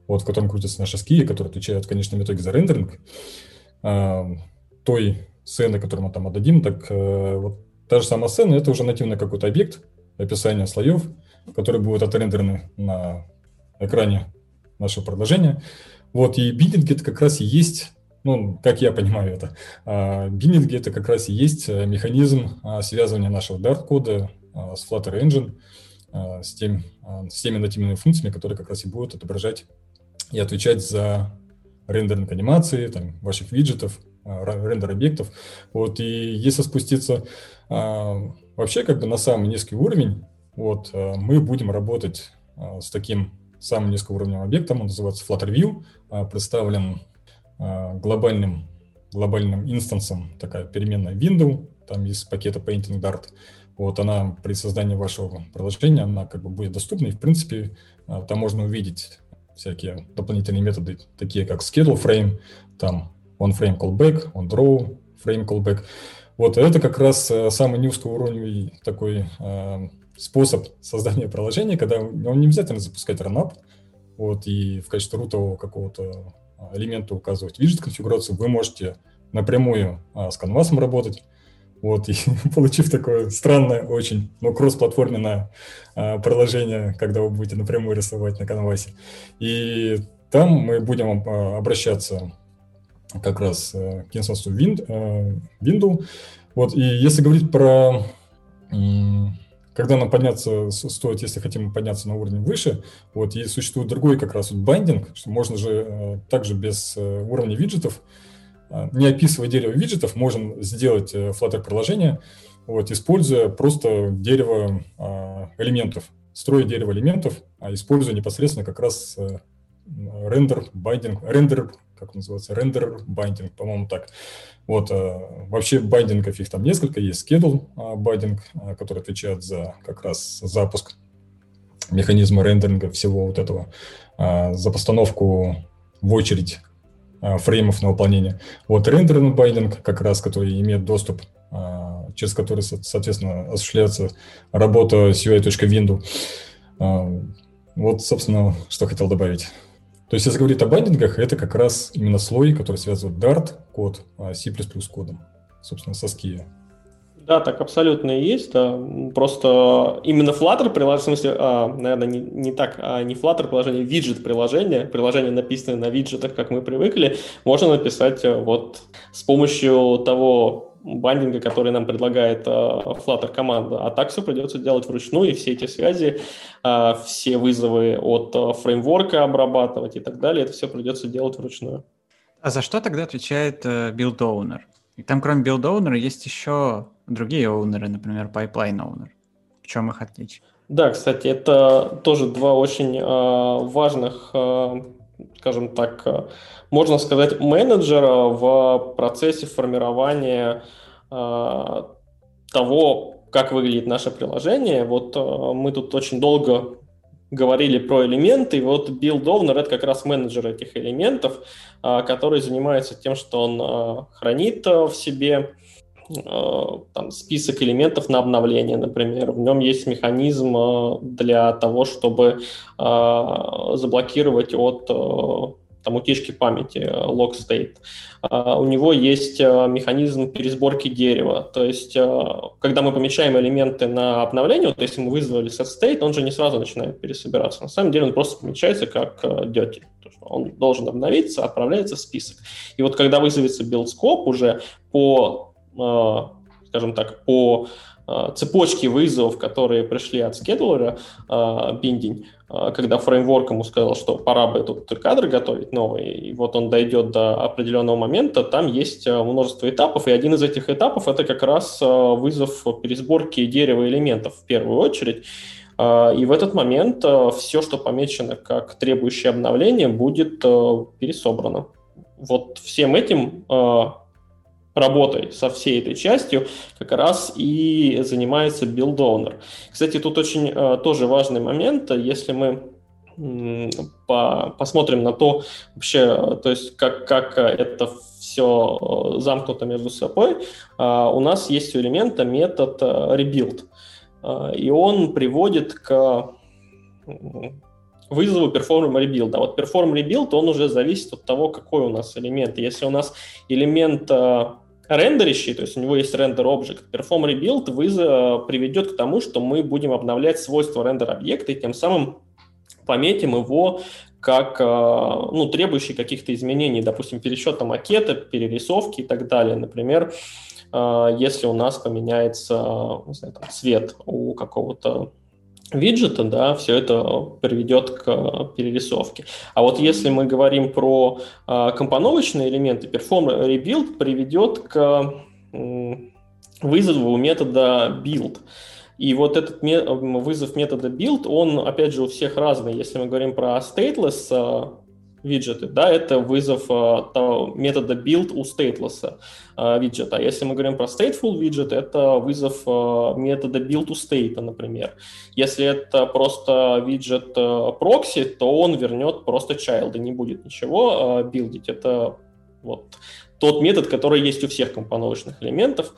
S3: вот, в котором крутятся наши скии, которые отвечают в конечном итоге за рендеринг той сцены, которую мы там отдадим, так э, вот та же самая сцена, это уже нативный какой-то объект, описание слоев, которые будут отрендерены на экране нашего предложения. Вот, и биндинги это как раз и есть, ну, как я понимаю это, а, это как раз и есть э, механизм а, связывания нашего Dart-кода а, с Flutter Engine, с, тем, с теми нативными функциями, которые как раз и будут отображать и отвечать за рендеринг анимации, там, ваших виджетов, рендер объектов. Вот, и если спуститься вообще как бы на самый низкий уровень, вот, мы будем работать с таким самым низкоуровневым объектом, он называется Flutter View, а, представлен а, глобальным, глобальным инстансом, такая переменная window, там из пакета Painting Dart. Вот она при создании вашего приложения, она как бы будет доступна, и в принципе а, там можно увидеть всякие дополнительные методы, такие как schedule frame, там onFrame callback, onDraw frame callback. Вот это как раз самый низкоуровневый такой способ создания приложения, когда он не обязательно запускать ранап, вот, и в качестве рутового какого-то а, элемента указывать виджет конфигурацию, вы можете напрямую а, с канвасом работать, вот, и получив такое странное очень, но кроссплатформенное а, приложение, когда вы будете напрямую рисовать на канвасе. И там мы будем а, обращаться как раз а, к инстансу а, Windows. Вот, и если говорить про когда нам подняться стоит, если хотим подняться на уровень выше, вот, и существует другой как раз вот байдинг, что можно же э, также без э, уровня виджетов, э, не описывая дерево виджетов, можем сделать Flutter приложение, вот, используя просто дерево элементов, строить дерево элементов, а используя непосредственно как раз рендер, байдинг, рендер, как называется, рендер байдинг, по-моему, так. Вот, э, вообще байдингов их там несколько, есть schedule э, байдинг, э, который отвечает за как раз запуск механизма рендеринга всего вот этого, за постановку в очередь фреймов на выполнение. Вот рендеринг байдинг, как раз, который имеет доступ, через который, соответственно, осуществляется работа с UI.window. Вот, собственно, что хотел добавить. То есть, если говорить о байдингах, это как раз именно слой, который связывает Dart код а C++ кодом, собственно, со SKI.
S2: Да, так абсолютно и есть. Да. Просто именно Flutter приложение, в смысле, а, наверное, не, не так, а не Flutter приложение, виджет приложение, приложение, написанное на виджетах, как мы привыкли, можно написать э, вот с помощью того бандинга, который нам предлагает uh, Flutter команда. А так все придется делать вручную, и все эти связи, uh, все вызовы от uh, фреймворка обрабатывать и так далее, это все придется делать вручную.
S1: А за что тогда отвечает uh, build owner? И там кроме build owner есть еще другие оунеры, например, pipeline owner. В чем их отличие?
S2: Да, кстати, это тоже два очень э, важных э, скажем так, э, можно сказать, менеджера в процессе формирования э, того, как выглядит наше приложение. Вот э, мы тут очень долго говорили про элементы, и вот Build Owner — это как раз менеджер этих элементов, который занимается тем, что он хранит в себе там, список элементов на обновление, например. В нем есть механизм э, для того, чтобы э, заблокировать от э, там утечки памяти, log state. У него есть механизм пересборки дерева. То есть, когда мы помечаем элементы на обновление, то есть мы вызвали set state, он же не сразу начинает пересобираться. На самом деле он просто помечается как dirty. Он должен обновиться, отправляется в список. И вот когда вызовется build scope уже по, скажем так, по Э, цепочки вызовов, которые пришли от скедулера биндинг, э, э, когда фреймворк ему сказал, что пора бы тут кадры готовить новые, и вот он дойдет до определенного момента, там есть множество этапов, и один из этих этапов это как раз вызов пересборки дерева элементов в первую очередь. И в этот момент все, что помечено как требующее обновления, будет пересобрано. Вот всем этим работой со всей этой частью как раз и занимается owner. Кстати, тут очень э, тоже важный момент, если мы по, посмотрим на то вообще, то есть как, как это все э, замкнуто между собой, э, у нас есть у элемента метод rebuild, и он приводит к вызову perform rebuild. А вот perform rebuild, он уже зависит от того, какой у нас элемент. Если у нас элемент рендерящий, то есть у него есть рендер объект, perform rebuild вызов приведет к тому, что мы будем обновлять свойства рендер объекта и тем самым пометим его как э, ну, требующий каких-то изменений, допустим, пересчета макета, перерисовки и так далее. Например, э, если у нас поменяется знаю, там, цвет у какого-то виджета, да, все это приведет к перерисовке. А вот если мы говорим про э, компоновочные элементы, Perform Rebuild приведет к э, вызову метода build. И вот этот вызов метода build, он, опять же, у всех разный. Если мы говорим про stateless виджеты, да, это вызов э, метода build у stateless э, виджета. Если мы говорим про stateful виджет, это вызов э, метода build у state, например. Если это просто виджет прокси, то он вернет просто child и не будет ничего билдить. Это вот тот метод, который есть у всех компоновочных элементов.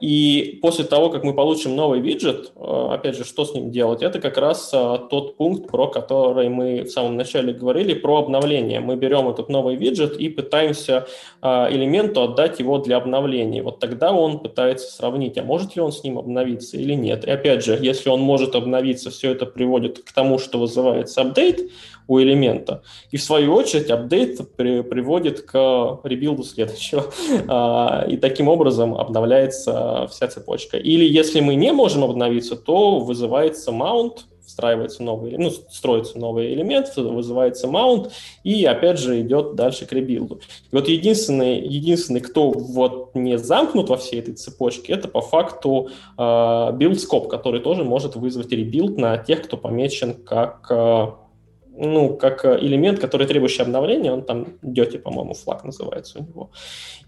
S2: И после того, как мы получим новый виджет, а, опять же, что с ним делать? Это как раз а, тот пункт, про который мы в самом начале говорили, про обновление. Мы берем этот новый виджет и пытаемся элементу отдать его для обновления. Вот тогда он пытается сравнить, а может ли он с ним обновиться или нет. И опять же, если он может обновиться, все это приводит к тому, что вызывается апдейт, у элемента. И в свою очередь update при, приводит к rebuild у следующего. А, и таким образом обновляется вся цепочка. Или если мы не можем обновиться, то вызывается mount, встраивается новый, ну, строится новый элемент, вызывается mount, и опять же идет дальше к rebuild у. И вот единственный, единственный, кто вот не замкнут во всей этой цепочке, это по факту э, build scope, который тоже может вызвать rebuild на тех, кто помечен как э, ну, как э, элемент, который требующий обновления, он там Дети, по-моему, флаг называется у него.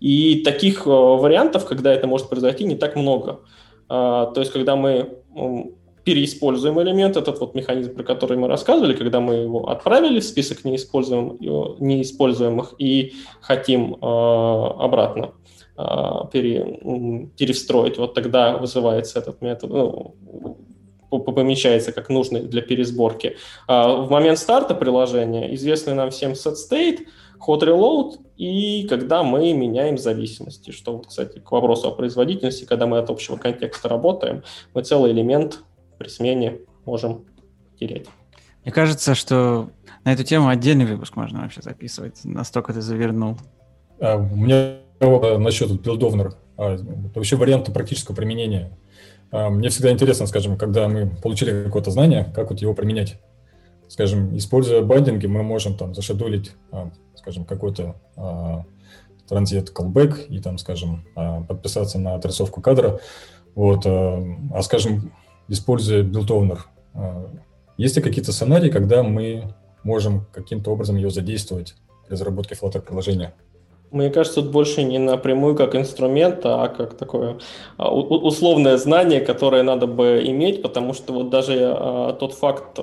S2: И таких э, вариантов, когда это может произойти, не так много. А, то есть, когда мы переиспользуем элемент, этот вот механизм, про который мы рассказывали, когда мы его отправили в список неиспользуем, неиспользуемых и хотим э, обратно пере, перестроить, вот тогда вызывается этот метод, ну, помечается как нужный для пересборки. А в момент старта приложения известный нам всем set state, hot reload и когда мы меняем зависимости, что, вот, кстати, к вопросу о производительности, когда мы от общего контекста работаем, мы целый элемент при смене можем терять.
S1: Мне кажется, что на эту тему отдельный выпуск можно вообще записывать. Настолько ты завернул.
S3: А, у меня насчет билдовнер. А, вообще варианты практического применения а, мне всегда интересно, скажем, когда мы получили какое-то знание, как вот его применять. Скажем, используя байдинги, мы можем там зашедулить, а, скажем, какой-то а, транзит callback и там, скажем, подписаться на отрисовку кадра. Вот, а, скажем, используя build есть ли какие-то сценарии, когда мы можем каким-то образом ее задействовать при разработке Flutter приложения?
S2: Мне кажется, тут больше не напрямую как инструмент, а как такое а, условное знание, которое надо бы иметь, потому что вот даже а, тот факт,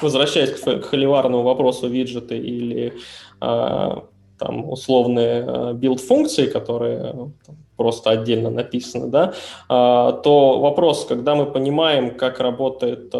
S2: возвращаясь к холиварному вопросу виджеты или а, там условные билд-функции, которые просто отдельно написаны, да, то вопрос, когда мы понимаем, как работает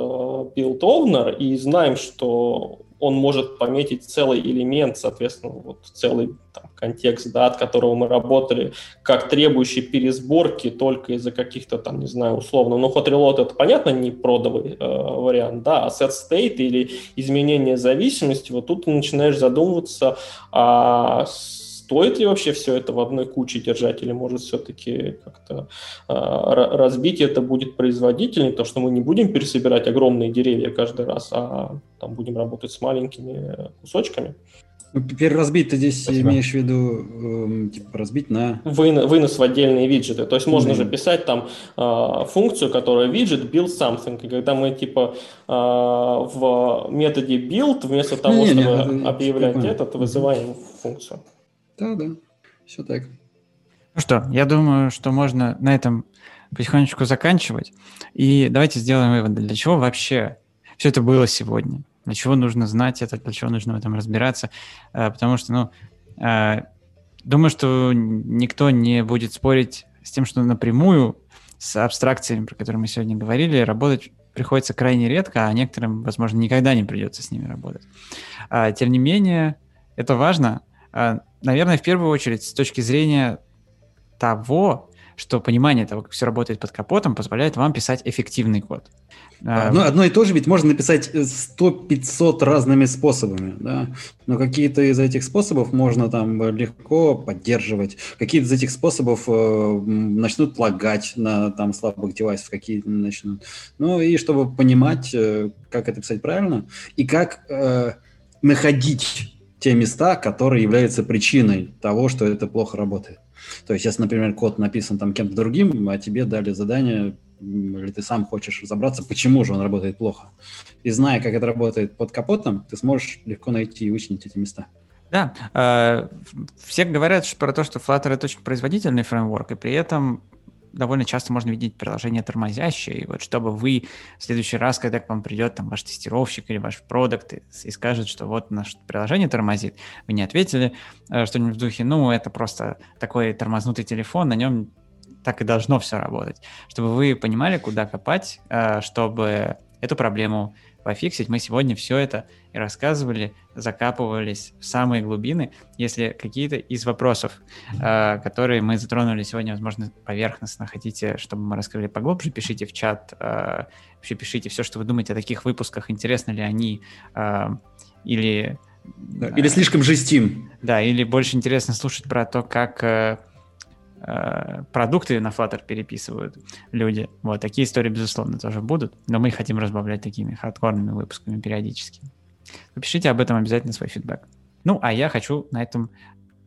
S2: owner и знаем, что он может пометить целый элемент, соответственно, вот целый там, контекст, да, от которого мы работали, как требующий пересборки только из-за каких-то там, не знаю, условно, ну, hot reload это, понятно, не продовый э, вариант, да, а set state или изменение зависимости, вот тут ты начинаешь задумываться, а стоит ли вообще все это в одной куче держать, или может все-таки как-то э, разбить это будет производительнее, то что мы не будем пересобирать огромные деревья каждый раз, а там будем работать с маленькими кусочками.
S4: Ну, переразбить ты здесь Спасибо. имеешь в виду, э, типа, разбить на...
S2: Вы, вынос в отдельные виджеты. То есть можно mm-hmm. же писать там э, функцию, которая виджет build something. И когда мы, типа, э, в методе build, вместо того, не, чтобы не, объявлять этот, вызываем функцию.
S4: Да, да, все так.
S1: Ну что, я думаю, что можно на этом потихонечку заканчивать. И давайте сделаем вывод, для чего вообще все это было сегодня. Для чего нужно знать это, для чего нужно в этом разбираться. А, потому что, ну, а, думаю, что никто не будет спорить с тем, что напрямую с абстракциями, про которые мы сегодня говорили, работать приходится крайне редко, а некоторым, возможно, никогда не придется с ними работать. А, тем не менее, это важно, а, наверное, в первую очередь с точки зрения того, что понимание того, как все работает под капотом, позволяет вам писать эффективный код.
S4: А, одно, одно и то же ведь можно написать 100-500 разными способами, да, но какие-то из этих способов можно там легко поддерживать, какие-то из этих способов э, начнут лагать на там слабых девайсах, какие-то начнут. Ну и чтобы понимать, э, как это писать правильно и как э, находить те места, которые являются причиной того, что это плохо работает. То есть, если, например, код написан там кем-то другим, а тебе дали задание, или ты сам хочешь разобраться, почему же он работает плохо. И зная, как это работает под капотом, ты сможешь легко найти и вычленить эти места.
S1: Да, э, все говорят про то, что Flutter это очень производительный фреймворк, и при этом довольно часто можно видеть приложение тормозящее, и вот чтобы вы в следующий раз, когда к вам придет там ваш тестировщик или ваш продукт и, и скажет, что вот наше приложение тормозит, вы не ответили э, что-нибудь в духе, ну, это просто такой тормознутый телефон, на нем так и должно все работать. Чтобы вы понимали, куда копать, э, чтобы эту проблему пофиксить. Мы сегодня все это и рассказывали, закапывались в самые глубины. Если какие-то из вопросов, э, которые мы затронули сегодня, возможно, поверхностно хотите, чтобы мы раскрыли поглубже, пишите в чат, э, вообще пишите все, что вы думаете о таких выпусках, интересны ли они, э, или...
S4: Или слишком жестим.
S1: Да, или больше интересно слушать про то, как э, продукты на Flutter переписывают люди. Вот такие истории, безусловно, тоже будут, но мы хотим разбавлять такими хардкорными выпусками периодически. Напишите об этом обязательно свой фидбэк. Ну, а я хочу на этом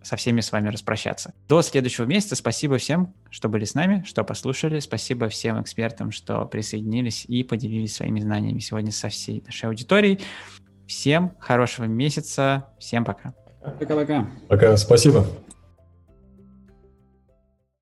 S1: со всеми с вами распрощаться. До следующего месяца. Спасибо всем, что были с нами, что послушали. Спасибо всем экспертам, что присоединились и поделились своими знаниями сегодня со всей нашей аудиторией. Всем хорошего месяца. Всем пока.
S4: Пока-пока.
S3: Пока. Спасибо.